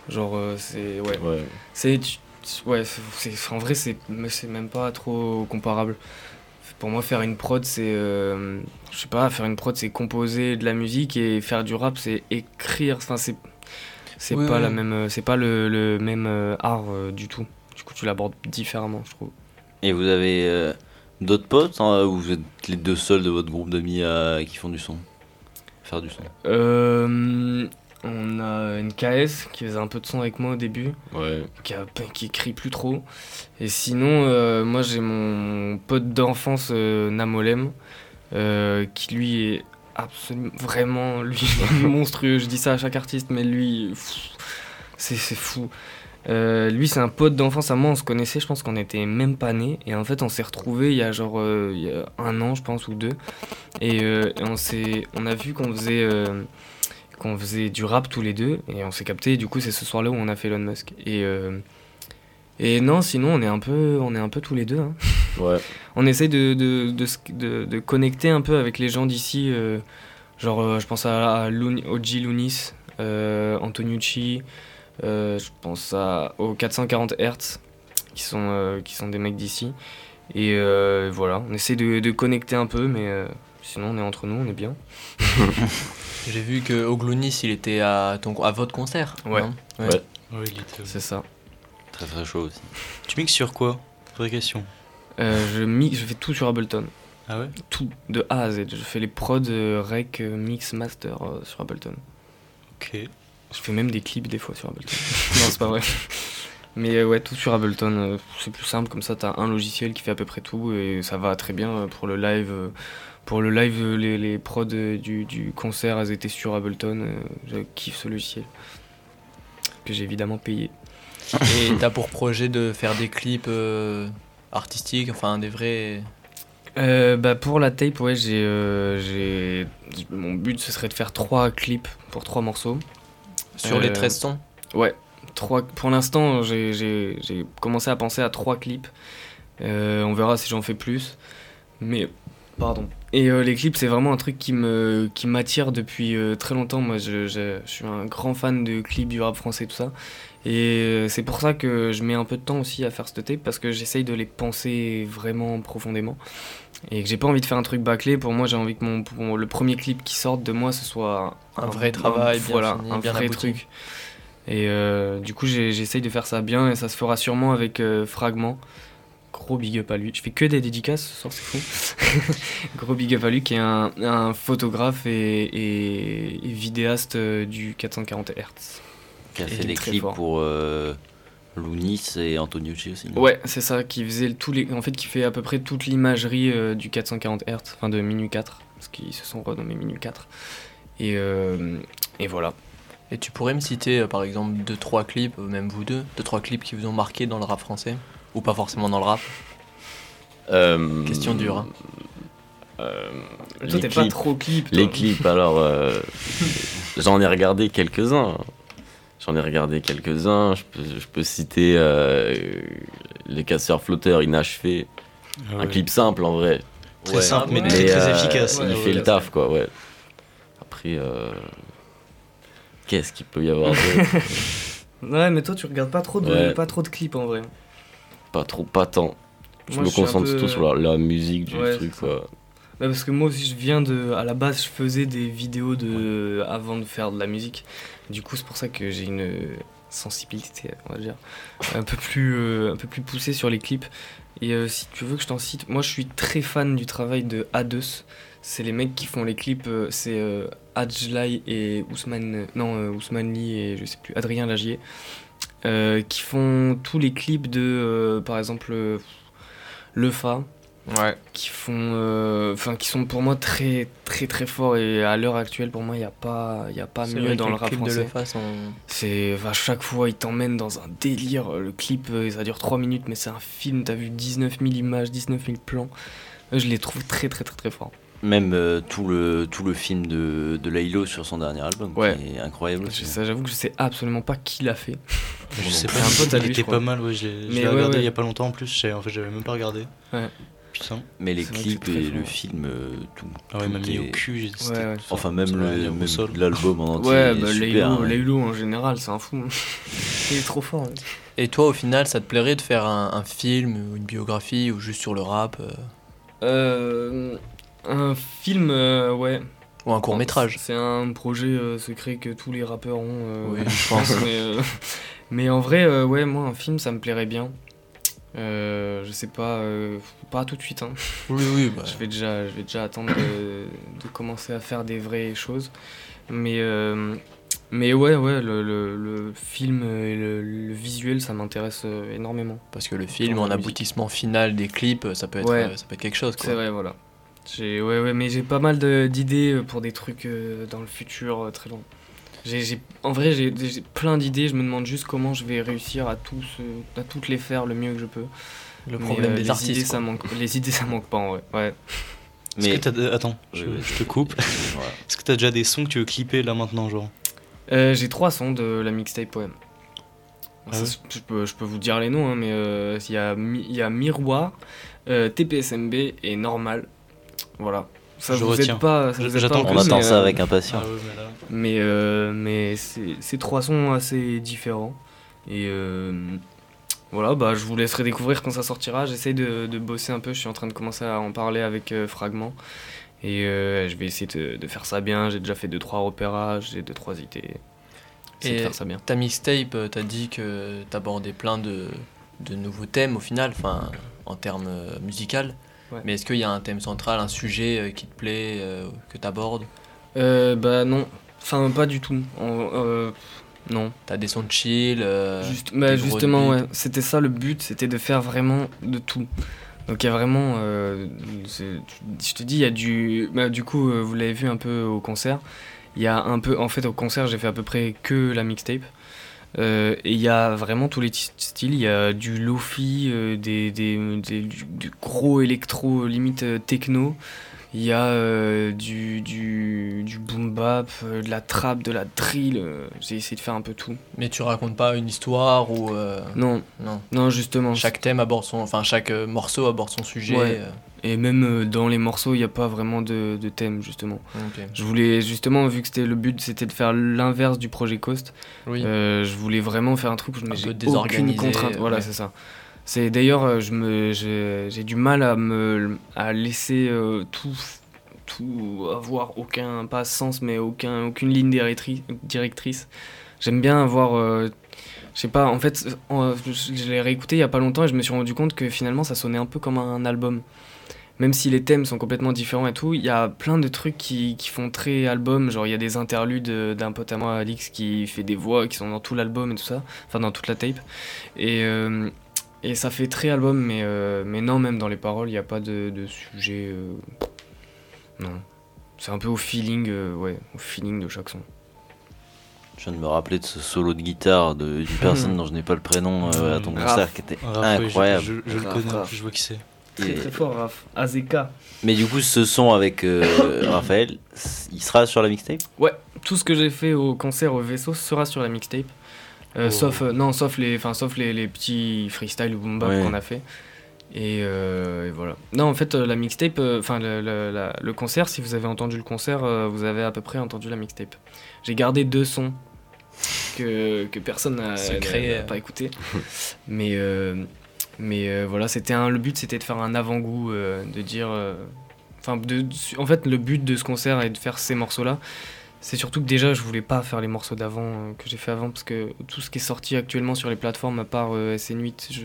Genre, euh, c'est. Ouais. Ouais. C'est. tu- Ouais, c'est, en vrai, c'est, c'est même pas trop comparable. Pour moi, faire une prod, c'est. euh, je sais pas, faire une prod, c'est composer de la musique et faire du rap, c'est écrire. Enfin, c'est. C'est pas la même. euh, C'est pas le, le même euh, art euh, du tout. Du coup, tu l'abordes différemment, je trouve. Et vous avez euh, d'autres potes hein, ou vous êtes les deux seuls de votre groupe d'amis qui font du son? Faire du son? Euh, on a une KS qui faisait un peu de son avec moi au début. Ouais. Qui, a- qui écrit plus trop. Et sinon, euh, moi j'ai mon pote d'enfance euh, Namolem euh, qui lui est absolument vraiment lui monstrueux. Je dis ça à chaque artiste, mais lui, c'est fou. Euh, lui, c'est un pote d'enfance à moi, on se connaissait, je pense qu'on était même pas nés. Et en fait, on s'est retrouvés il y a genre euh, il y a un an, je pense, ou deux. Et, euh, et on, s'est- on a vu qu'on faisait, qu'on faisait du rap tous les deux. Et on s'est capté. Et du coup, c'est ce soir-là où on a fait Elon Musk. Et, euh, et non, sinon, on est un peu, on est un peu tous les deux. hein. Ouais. On essaye de, de, de, de- de connecter un peu avec les gens d'ici. euh, genre, euh, je pense à, à Loon- Oji Lunis, Antoniucci. je pense à, aux 440 Hz, qui sont, qui sont des mecs d'ici. Et voilà, on essaie de, de connecter un peu, mais sinon, on est entre nous, on est bien. J'ai vu que Oglunis, il était à, ton, à votre concert. Ouais. Ouais. Ouais, il était- C'est ça. Très très chaud aussi. Tu mixes sur quoi? Vraie question. Euh, je, mix, je fais tout sur Ableton. Ah ouais? Tout, de A à Z. Je fais les prods, euh, rec, euh, mix, master euh, sur Ableton. Ok. Je fais même des clips des fois sur Ableton. non, c'est pas vrai. Mais euh, ouais, tout sur Ableton. euh, c'est plus simple, comme ça, t'as un logiciel qui fait à peu près tout et ça va très bien euh, pour le live. Pour le live, euh, les, les prods euh, du, du concert, elles étaient sur Ableton. euh, je kiffe ce logiciel. Que j'ai évidemment payé. Et t'as pour projet de faire des clips euh, artistiques, enfin des vrais. Euh, bah pour la tape, ouais, j'ai, euh, j'ai, mon but ce serait de faire trois clips pour trois morceaux. Sur les 13 sons? Ouais, trois. Pour l'instant, j'ai, commencé à penser à trois clips. Euh, on verra si j'en fais plus. Mais pardon. Et euh, les clips, c'est vraiment un truc qui me, qui m'attire depuis euh, très longtemps. Moi, je, je, je suis un grand fan de clips du rap français, tout ça. Et euh, c'est pour ça que je mets un peu de temps aussi à faire cette tape parce que j'essaye de les penser vraiment profondément et que j'ai pas envie de faire un truc bâclé. Pour moi, j'ai envie que mon, pour le premier clip qui sorte de moi, ce soit Un vrai travail, bien voilà, fini, un bien vrai abouti. truc. Et euh, du coup, j'essaye de faire ça bien et ça se fera sûrement avec euh, Fragment. Gros big up à lui. Je fais que des dédicaces ce soir, c'est fou. Gros big up à lui qui est un, un photographe et, et- et vidéaste euh, du 440 Hz. Qui a Et fait des clips fort. pour euh, Lounis et Antoniucci aussi. Ouais, c'est ça, qui faisait tous les, en fait, qui fait à peu près toute l'imagerie euh, du 440 Hz, enfin de Minuit 4, parce qu'ils se sont renommés Minuit 4. Et, euh, et voilà. Et tu pourrais me citer euh, par exemple deux trois clips, euh, même vous deux, deux trois clips qui vous ont marqué dans le rap français? Ou pas forcément dans le rap. Euh, Question dure. hein. euh, Toi, les t'es pas clips- trop clip. toi. Les clips, alors, euh, j'en ai regardé quelques-uns. J'en ai regardé quelques-uns. Je peux, je peux citer euh, Les Casseurs Flotteurs Inachevés. Ah Un clip simple en vrai. Très simple, mais très, Mais, très euh, efficace. Il Ouais, fait ouais. le taf, quoi, ouais. Après, euh, qu'est-ce qu'il peut y avoir d'autre? Ouais, mais toi, tu regardes pas trop de, Ouais. pas trop de clips en vrai. Pas trop, pas tant. Je Moi, me je concentre peu- surtout sur la, la musique du Ouais, truc, quoi. Ouais, parce que moi aussi, je viens de. À la base, je faisais des vidéos de avant de faire de la musique. Du coup, c'est pour ça que j'ai une sensibilité, on va dire, un peu plus, euh, un peu plus poussée sur les clips. Et euh, si tu veux que je t'en cite, moi, je suis très fan du travail de A2. C'est les mecs qui font les clips. euh, c'est euh, Adjlai et Ousmane. Non, euh, Ousmane Lee et je sais plus, Adrien Lagier. Euh, qui font tous les clips de, euh, par exemple, euh, Le Fa. Ouais. Qui font, euh, enfin, qui sont pour moi très, très, très forts et à l'heure actuelle, pour moi, il n'y a pas, il y a pas C'est mieux vrai dans que le rap de français. Le Fa C'est, enfin, chaque fois, ils t'emmènent dans un délire. Le clip, ça dure 3 minutes, mais c'est un film. T'as vu 19 000 images, 19 000 plans. Je les trouve très, très, très, très forts. Même euh, tout, le, tout le film de, de Laylo sur son dernier album, Ouais. qui est incroyable Je- aussi. ça, J'avoue que je sais absolument pas qui l'a fait. Je sais pas, C'est un pote à il lui, était pas mal, ouais, je l'ai je Mais l'ai ouais, regardé ouais. il y a pas longtemps en plus, en fait j'avais même pas regardé. Ouais. Putain. Mais les clips et le film, euh, tout. Ah ouais, tout m'a mis au est- cul, Ouais, ouais. Enfin, même même l'album en entier. Ouais, est bah, Laylo, hein. Laylo, en général, c'est un fou. Il est trop fort. ouais. Et toi, au final, ça te plairait de faire un, un film ou une biographie ou juste sur le rap euh, Euh, un film, euh, ouais. ou un court métrage C'est un projet euh, secret que tous les rappeurs ont. euh, Oui, je pense. mais, mais en vrai, ouais, moi, un film, ça me plairait bien. Je sais pas, pas tout de suite. Hein. Oui, oui, bah. je, vais déjà, je vais déjà attendre de, de commencer à faire des vraies choses. Mais, mais ouais, ouais, le, le- le film et le, le visuel, ça m'intéresse énormément. Parce que le film, en aboutissement final des clips, ça peut être, Ouais. ça peut être quelque chose. C'est vrai, voilà. J'ai, ouais, ouais, mais j'ai pas mal de- d'idées euh, pour des trucs euh, dans le futur euh, très long. J'ai, j'ai- en vrai, j'ai, j'ai plein d'idées. Je me demande juste comment je vais réussir à, tous, euh, à toutes les faire le mieux que je peux. Le Mais, problème euh, des les artistes, Idées, ça manque, les idées, ça manque pas en vrai. Ouais. Est-ce que t'as de- Attends, je, Oui, oui. je te coupe. Voilà. Est-ce que t'as déjà des sons que tu veux clipper là maintenant, genre? Euh, j'ai trois sons de la mixtape poème. Ah ouais je, peux, je peux vous dire les noms, hein, mais euh, il y, a, y a Miroir, euh, TPSMB et Normal. Voilà. Ça Je vous retiens. aide pas. ça vous aide j'attends pas On attend mais, ça euh, avec impatience. Ah ouais, mais là- Mais, euh, mais c'est trois sons assez différents. Et euh, voilà, bah, je vous laisserai découvrir quand ça sortira. J'essaye de, de bosser un peu. Je suis en train de commencer à en parler avec euh, Fragment. Et euh, je vais essayer de, de faire ça bien. J'ai déjà fait 2-3 repérages, j'ai 2-3 idées. Essayer de Et faire ça bien. ta mixtape, t'as dit que t'abordais plein de, de nouveaux thèmes au final, enfin en termes musical. Ouais. Mais est-ce qu'il y a un thème central, un sujet euh, qui te plaît, euh, que t'abordes Euh, bah non, enfin pas du tout. En- non. T'as des sons de chill euh, Juste- bah, justement, ouais, c'était ça le but, c'était de faire vraiment de tout. Donc il y a vraiment, euh, je te dis, il y a du, bah, du coup, vous l'avez vu un peu au concert. Il y a un peu, en fait, au concert, j'ai fait à peu près que la mixtape. Euh, et il y a vraiment tous les styles. Il y a du lofi, euh, des, des, des- du, du gros électro, limite euh, techno. Il y a euh, du, du, du boom bap, euh, de la trap, de la drill. euh, J'ai essayé de faire un peu tout. Mais tu racontes pas une histoire ou Non, non. non, justement. Chaque thème aborde son, enfin chaque morceau aborde son sujet. Ouais. Et même euh, dans les morceaux, il n'y a pas vraiment de, de thème, justement. Je voulais, justement, vu que c'était le but, c'était de faire l'inverse du projet Coast, Oui. euh, je voulais vraiment faire un truc où je n'ai aucune contrainte. Voilà, ouais. c'est ça. C'est d'ailleurs, euh, j'ai du mal à me, à laisser euh, tout, tout avoir aucun, pas sens, mais aucun, aucune ligne directri- directrice. J'aime bien avoir, euh, je sais pas, en fait, je l'ai réécouté il y a pas longtemps et je me suis rendu compte que finalement ça sonnait un peu comme un album. Même si les thèmes sont complètement différents et tout, il y a plein de trucs qui, qui font très album. Genre, il y a des interludes d'un pote à moi, Alix, qui fait des voix qui sont dans tout l'album et tout ça. Enfin, dans toute la tape. Et, euh, et ça fait très album, mais, euh, mais non, même dans les paroles, il n'y a pas de, de sujet. euh, non. C'est un peu au feeling, euh, ouais, au feeling de chaque son. Je viens de me rappeler de ce solo de guitare de- d'une personne dont je n'ai pas le prénom euh, à ton concert qui était Raph, ouais, je- incroyable. Je, je le connais, Raph. je vois qui c'est. Très Et- très fort, Raph. Azeka. Mais du coup, ce son avec euh, Raphaël, il sera sur la mixtape? Ouais, tout ce que j'ai fait au concert au vaisseau sera sur la mixtape. Euh, Oh. Sauf, euh, non, sauf les, enfin, sauf les, les petits freestyle ou boom bap Ouais. qu'on a fait. Et, euh, et voilà. Non, en fait, la mixtape, euh, enfin, le, le- le concert, si vous avez entendu le concert, euh, vous avez à peu près entendu la mixtape. J'ai gardé deux sons que, que personne n'a pas écouté. mais euh, mais euh, voilà, c'était le but, c'était de faire un avant-goût, euh, de dire. euh, Enfin, de, en fait, le but de ce concert est de faire ces morceaux-là. C'est surtout que déjà, je voulais pas faire les morceaux d'avant que j'ai fait avant parce que tout ce qui est sorti actuellement sur les plateformes, à part euh, SN8, je,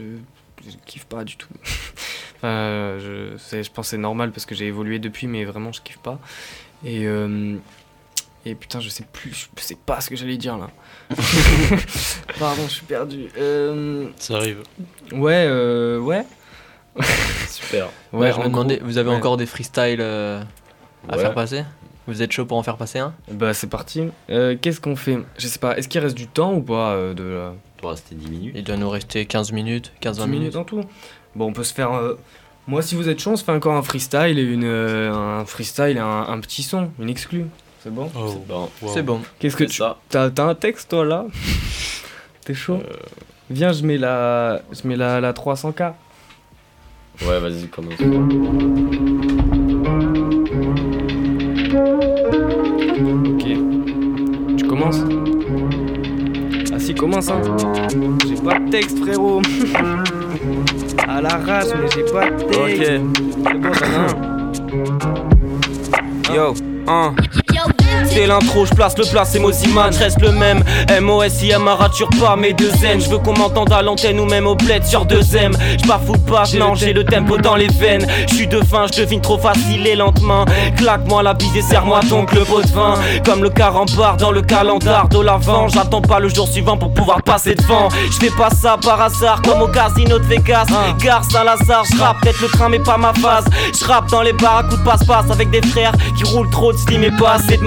je kiffe pas du tout. enfin, je, je pense que c'est normal parce que j'ai évolué depuis, mais vraiment, je kiffe pas. Et, Et putain, je sais plus, je sais pas ce que j'allais dire là. Pardon, je suis perdu. Euh, Ça arrive. Ouais, euh, ouais. Super. Ouais, je me demandais, gros, vous avez ouais. encore des freestyles euh, à Ouais. faire passer? Vous êtes chaud pour en faire passer un? Bah c'est parti. Euh, Qu'est-ce qu'on fait? Je sais pas, est-ce qu'il reste du temps ou pas euh, de la... Pour rester 10 minutes. Il doit nous rester 15 minutes, 15-20 10 minutes. minutes en tout Bon, on peut se faire... euh, Moi, si vous êtes chaud, on se fait encore un freestyle et une, euh, un freestyle et un, un petit son, une exclue. C'est bon Oh. Bon. C'est bon. Qu'est-ce que C'est tu... ça. T'as t'as un texte toi là T'es chaud Viens, je mets la, je mets la, la 300K. Ouais, vas-y, commence. Ok. Tu commences Ah si, commence hein. J'ai pas de texte frérot. à l'arrache, mais j'ai pas de texte. C'est bon, t'en as un. Yo, hein. C'est l'intro, je place le place, c'est Moziman, je reste le même. M-O-S-I-M, rature pas mes deux N. Je veux qu'on m'entende à l'antenne ou même au bled sur deux M. Je fous pas, non, j'ai le tempo dans les veines. Je suis de fin, je devine trop facile et lentement. Claque-moi la bise et serre-moi donc le pot de vin. Comme le carambar dans le calendar de l'avant. J'attends pas le jour suivant pour pouvoir passer devant. Je fais pas ça par hasard comme au casino de Vegas. Gare Saint-Lazare, je rappe peut-être le train mais pas ma phase. Je rappe dans les bars à coups de passe-passe avec des frères qui roulent trop de slim et pas assez de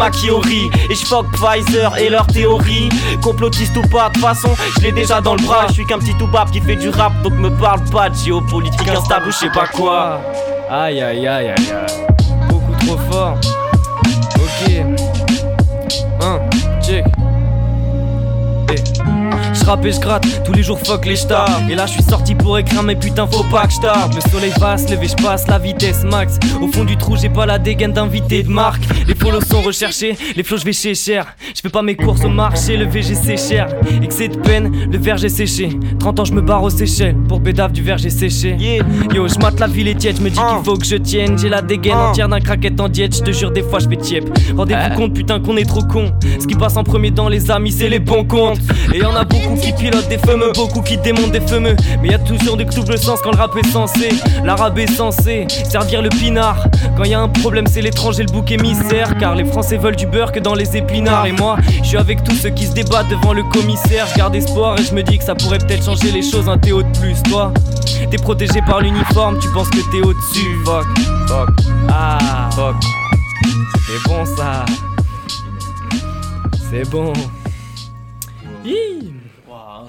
Et je fuck Pfizer et leur théorie. Complotiste ou pas, de façon, je l'ai déjà dans le bras. Je suis qu'un petit toubab qui fait du rap, donc me parle pas de géopolitique instable ou je sais pas quoi. Aïe aïe aïe aïe aïe. Beaucoup trop fort. Ok. Je rappe et je gratte, tous les jours fuck les stars Et là je suis sorti pour écrire mais putain faut pas que je Le soleil va se lever, je passe la vitesse max. Au fond du trou, j'ai pas la dégaine d'invité de marque. Les follow sont recherchés, les flots je vais chez cher. Je fais pas mes courses au marché, le VG c'est cher. Excès de peine, le verger séché. 30 ans, je me barre aux Seychelles. Pour bédave du verger séché. Yo, je mate la ville est tiède, je me dis qu'il faut que je tienne. J'ai la dégaine entière d'un craquette en diète. Je te jure, des fois je fais tiep. Rendez-vous compte, putain, qu'on est trop con. Ce qui passe en premier dans les amis, c'est les bons comptes. Et y en a beaucoup qui pilotent des fameux, beaucoup qui démontent des fameux. Mais y a toujours des double sens quand le rap est censé. L'arabe est censé servir le pinard. Quand y a un problème, c'est l'étranger, le bouc émissaire. Car les Français veulent du beurre que dans les épinards. Et moi, je suis avec tous ceux qui se débattent devant le commissaire. Garde espoir et je me dis que ça pourrait peut-être changer les choses. Un Théo de plus, toi. T'es protégé par l'uniforme, tu penses que t'es au-dessus. Fuck, fuck, ah, fuck. C'est bon ça. C'est bon.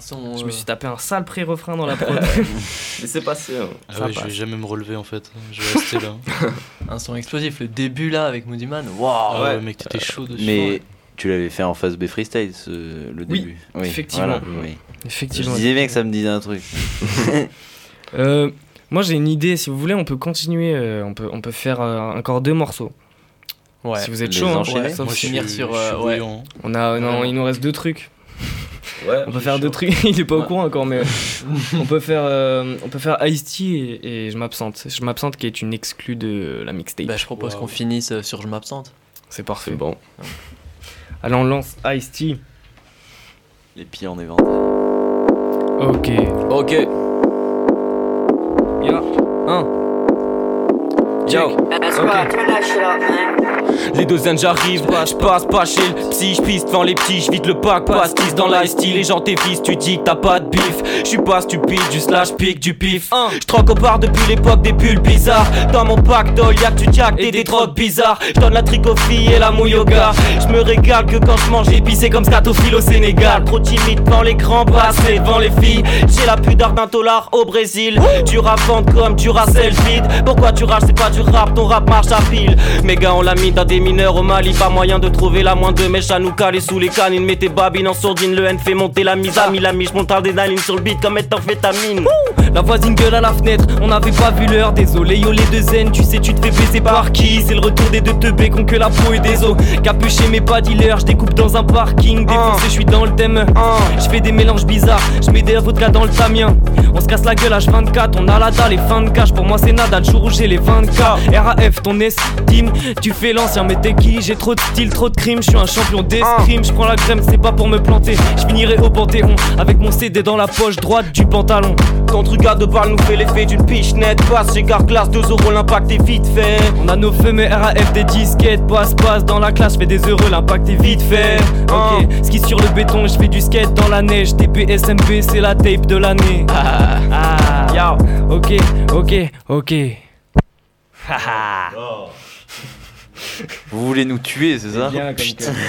Son. Je euh, me suis tapé un sale pré-refrain dans la prod. Laissez passer. Hein. Ah ouais, je vais jamais me relever en fait. Je vais rester là. Un son explosif, le début là avec Moody Man. Waouh Ah ouais, mec, t'étais chaud dessus. Mais tu l'avais fait en phase B freestyle, ce, le Oui, début. effectivement. voilà, oui. Je Effectivement. disais bien que ça me disait un truc. Euh, moi j'ai une idée, si vous voulez, on peut continuer, euh, on, peut, on peut faire euh, encore deux morceaux. Ouais. Si vous êtes chaud, hein, enchaîner sauf Moi, je suis, finir sur, je euh, ouais. bouillant. on a, non, il nous reste deux trucs. Ouais. On peut faire deux trucs. il est pas au courant encore, mais on peut faire, euh, on peut faire Ice-T et, et je m'absente. Je m'absente qui est une exclue de la mixtape. Bah, je propose qu'on finisse euh, sur Je m'absente. C'est parfait. C'est bon. Allez, on lance Ice-T. Les pieds en éventail. Ok. Ok. Ya. Un. Yo. Ok. Les deux zen j'arrive, je passe pas chez le psy, je pisse devant les petits, je vide le pack, pastis dans l'ice Les gens t'évisent, tu dis que t'as pas de bif. Je suis pas stupide, du slash pique du pif. Je troque au bar depuis l'époque des bulles bizarres. Dans mon y'a que du jack et des drogues bizarres. Je donne la filles et la mouille au gars. Je me régale que quand je mange épicé comme scatophile au Sénégal. Trop timide devant grands bracelets, devant les filles. J'ai la pudeur d'un dollar au Brésil. Tu racontes comme tu racelles vide. Pourquoi tu rages, c'est pas du rap, ton rap marche à pile. Mes gars, on l'a mis dans des mineurs au Mali. Pas moyen de trouver la moindre mèche à nous caler sous les canines. Mettez babine en sourdine, le N fait monter la mise à mi la mi. J'monte l'adrénaline sur le beat comme méthamphétamine. La voisine gueule à la fenêtre, on n'avait pas vu l'heure. Désolé, yo les deux zen, tu sais, tu te fais baiser par qui? C'est le retour des deux teubés qu'on que la peau et des os. Capuché, mais pas dealer, je découpe dans un parking. Défoncé, je suis dans le thème. Je fais des mélanges bizarres, je mets des vodka dans le tamien. On se casse la gueule H24, on a la dalle et fin de cash. Pour moi, c'est nada, le jour où j'ai les 20k. RAF, ton estime, tu fais l'ancien, mais t'es qui J'ai trop de style, trop de crime, je suis un champion d'escrime. Je prends la crème, c'est pas pour me planter. Je finirai au panthéon avec mon CD dans la poche droite du pantalon. Ton truc dégâts de balles nous fait l'effet d'une pichenette. Passe chez Carglass, 2 euros, l'impact est vite fait. On a nos feux, mais RAF des disquettes. Passe, passe dans la classe, je fais des heureux, l'impact est vite fait. Ok, ski sur le béton, je fais du skate dans la neige. TP, SMP, c'est la tape de l'année. Ah, ah, ok, ok, ok. Haha. Vous voulez nous tuer, c'est ça bien Putain.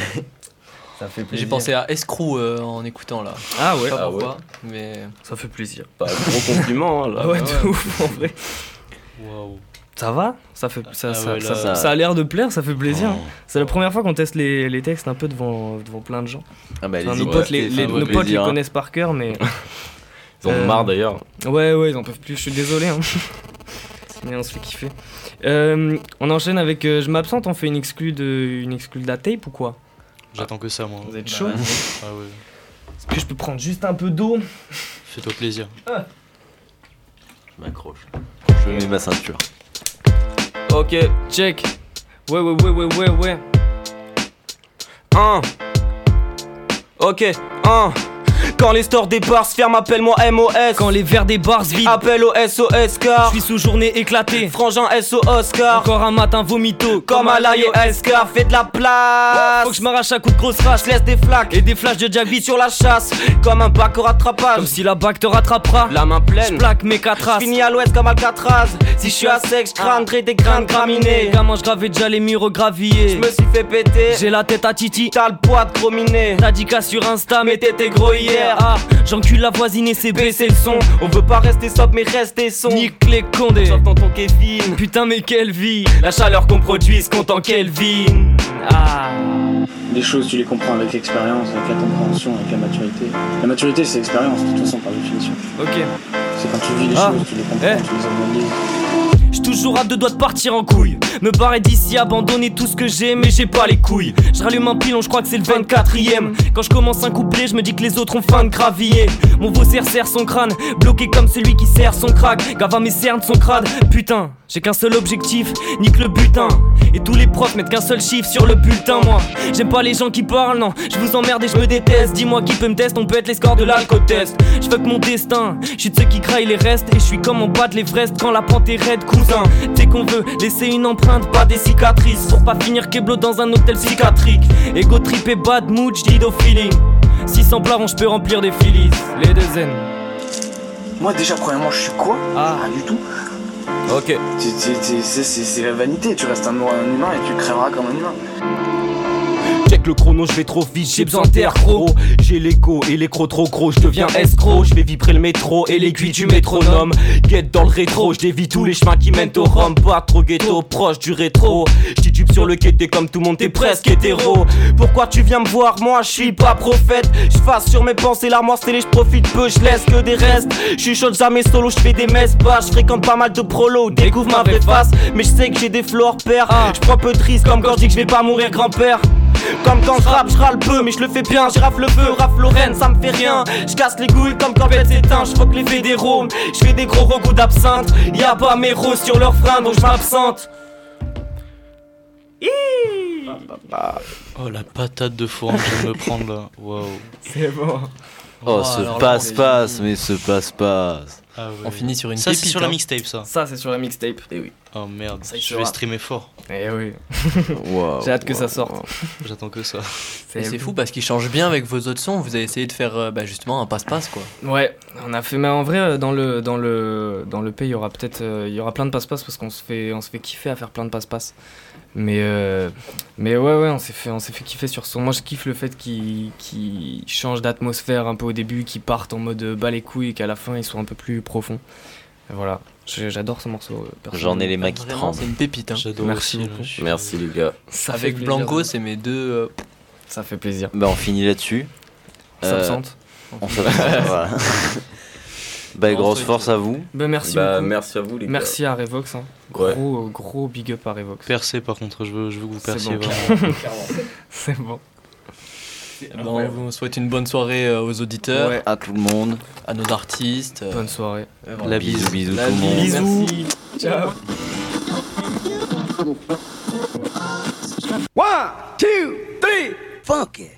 Ça fait J'ai pensé à Escrew euh, en écoutant là. Ah ouais. Pas Ah pourquoi, mais Ça fait plaisir. Pas gros compliment, hein, là. Ah ouais, de ouais. ouf, en vrai. Waouh. Ça va ça, fait, ça, Ah ça, ouais, ça, là- ça- ça a l'air de plaire, ça fait plaisir. Oh. C'est la première fois qu'on teste les, les textes un peu devant, devant plein de gens. Ah bah Enfin, nos potes, les, les- nos potes les plaisir, hein. connaissent par cœur, mais. Ils en ont Euh, marre d'ailleurs. Ouais, ouais, ils en peuvent plus, je suis désolé. Hein. Mais on se fait kiffer. Euh, on enchaîne avec euh, Je m'absente, on fait une exclue de, une exclue de la tape ou quoi? J'attends que ça, moi. Vous êtes Bah, chaud Ah ouais. Est-ce que je peux prendre juste un peu d'eau? Fais-toi plaisir. Je m'accroche. Je mets ma ceinture. Ok, Check. Ouais, ouais, ouais, ouais, ouais, ouais. 1. Ok, 1. Quand les stores des bars se ferment, appelle-moi MOS. Quand les verres des bars se vident, Appelle au SOS car je suis sous journée éclatée. Frangin SO Oscar. Encore un matin vomito. Comme à l'IOSK, fais de la place. Faut que je m'arrache à coups de grosse. Je laisse des flaques Et des flashs de Jack vite sur la chasse. Comme un bac au rattrapage. Comme si la bague te rattrapera. La main pleine. plaque mes quatre as. Fini à l'ouest comme Alcatraz. Si je suis à sec, je crânerai des grains graminés. Gamin, je gravais déjà les murs gravillés. Je me suis fait péter. J'ai la tête à Titi. T'as le poids de gros miné. T'as dit qu'à sur Insta, mais t'étais gros hier. Ah, j'encule la voisine et c'est baisser le son. On veut pas rester sobre mais rester son. Nique les condés. Sauf tonton Kevin. Putain, mais quelle vie. La chaleur qu'on produit, ce compte en Kelvin. Ah. Les choses, tu les comprends avec l'expérience, avec la compréhension, avec la maturité. La maturité, c'est l'expérience, de toute façon, par définition. Ok. C'est quand tu vis les Ah. choses, tu les comprends, Eh. tu les analyses. Toujours à deux doigts de partir en couille. Me barrer d'ici, abandonner tout ce que j'ai, mais j'ai pas les couilles. Je rallume un pilon, je crois que c'est le 24ème. Quand je commence un couplet, je me dis que les autres ont faim de graviller. Mon vaussaire serre son crâne, bloqué comme celui qui serre son crack. Gava mes cernes, son crade. Putain, j'ai qu'un seul objectif, nique le butin. Et tous les profs mettent qu'un seul chiffre sur le bulletin, moi. J'aime pas les gens qui parlent, non. Je vous emmerde et je me déteste. Dis-moi qui peut me tester, on peut être les scores de l'alcotest. Je fuck mon destin, je suis de ceux qui craillent les restes. Et je suis comme en bas de l'Everest quand la pente est raide, cousin. Dès qu'on veut laisser une empreinte, pas des cicatrices. Pour pas finir keblo dans un hôtel psychiatrique. Ego trip et bad mood, j'dis au feeling. 600 plarons, je peux remplir des filis. Les deux zen. Moi, déjà, premièrement, je suis quoi? Ah. Rien du tout. Ok. C'est la vanité, tu restes un, un humain et tu crèveras comme un humain. Check le chrono, je vais trop vite, j'ai besoin d'air gros. J'ai l'écho et l'écro trop gros, je deviens escroc. Je vais vibrer le métro et l'aiguille du métronome. Guette dans le rétro, je dévie tous les chemins qui mènent au rhum. Pas trop ghetto, proche du rétro. Sur le quai, t'es comme tout le monde, t'es presque hétéro. Pourquoi tu viens me voir? Moi, je suis pas prophète. Je fasse sur mes pensées l'armoire scellée, je profite peu, je laisse que des restes. Je suis chaud jamais solo, je fais des messes basses. Je fréquente pas mal de prolos, découvre ma vraie face. Mais je sais que j'ai des flots hors pair. Je prends peu risques comme quand je dis que je vais pas mourir grand-père. Comme quand je rappe, je râle peu, mais je le fais bien. Rafle le feu, rafle Lorraine, ça me fait rien. Je casse les couilles comme quand bête s'éteint. Je que les fédéraux. Je fais des gros recoups d'absinthe. Y'a pas mes roses sur leurs freins, donc je m'absente. Oh la patate de que je viens de me prendre là. Waouh. C'est bon. Oh, Oh, ce passe-passe, mais ce passe-passe. Ah ouais. On finit sur une Ça c'est sur la hein. mixtape ça. Ça, c'est sur la mixtape. Et oui. Oh merde. Ça je vais streamer fort. Eh oui. Wow, J'ai hâte que ça sorte. wow. J'attends que ça. C'est fou parce qu'il change bien avec vos autres sons. Vous avez essayé de faire euh, bah, justement un passe-passe quoi. Ouais, on a fait, mais en vrai, euh, dans le, dans le, dans le P, il y aura peut-être, euh, il y aura plein de passe-passe parce qu'on se fait, on se fait kiffer à faire plein de passe-passe. Mais, euh, mais ouais, ouais, on s'est fait, on s'est fait kiffer sur son. Moi, je kiffe le fait qu'il, change d'atmosphère un peu au début, qu'il parte en mode bas les couilles et qu'à la fin, il soit un peu plus profond. Et voilà, j'adore ce morceau. euh, J'en ai les mains qui tremblent. c'est une pépite. Hein. J'adore Merci aussi, Merci les gars. Ça fait Avec plaisir. Blanco, c'est mes deux. euh, Ça fait plaisir. Bah, on finit là-dessus. Euh, S'absente. on s'absente, voilà. Bah, grosse se- force à vous. Ben, merci Bah, beaucoup. merci à vous les gars. Merci à Revox. Hein. Ouais. Gros, gros big up à Revox. Percez par contre, je veux, je veux que vous C'est perciez bon. C'est bon. Bon, on souhaite une bonne soirée euh, aux auditeurs. À tout le monde. À nos artistes. Euh, bonne soirée. La bisou, bisous. Bisous. Ciao. One, two, three, funk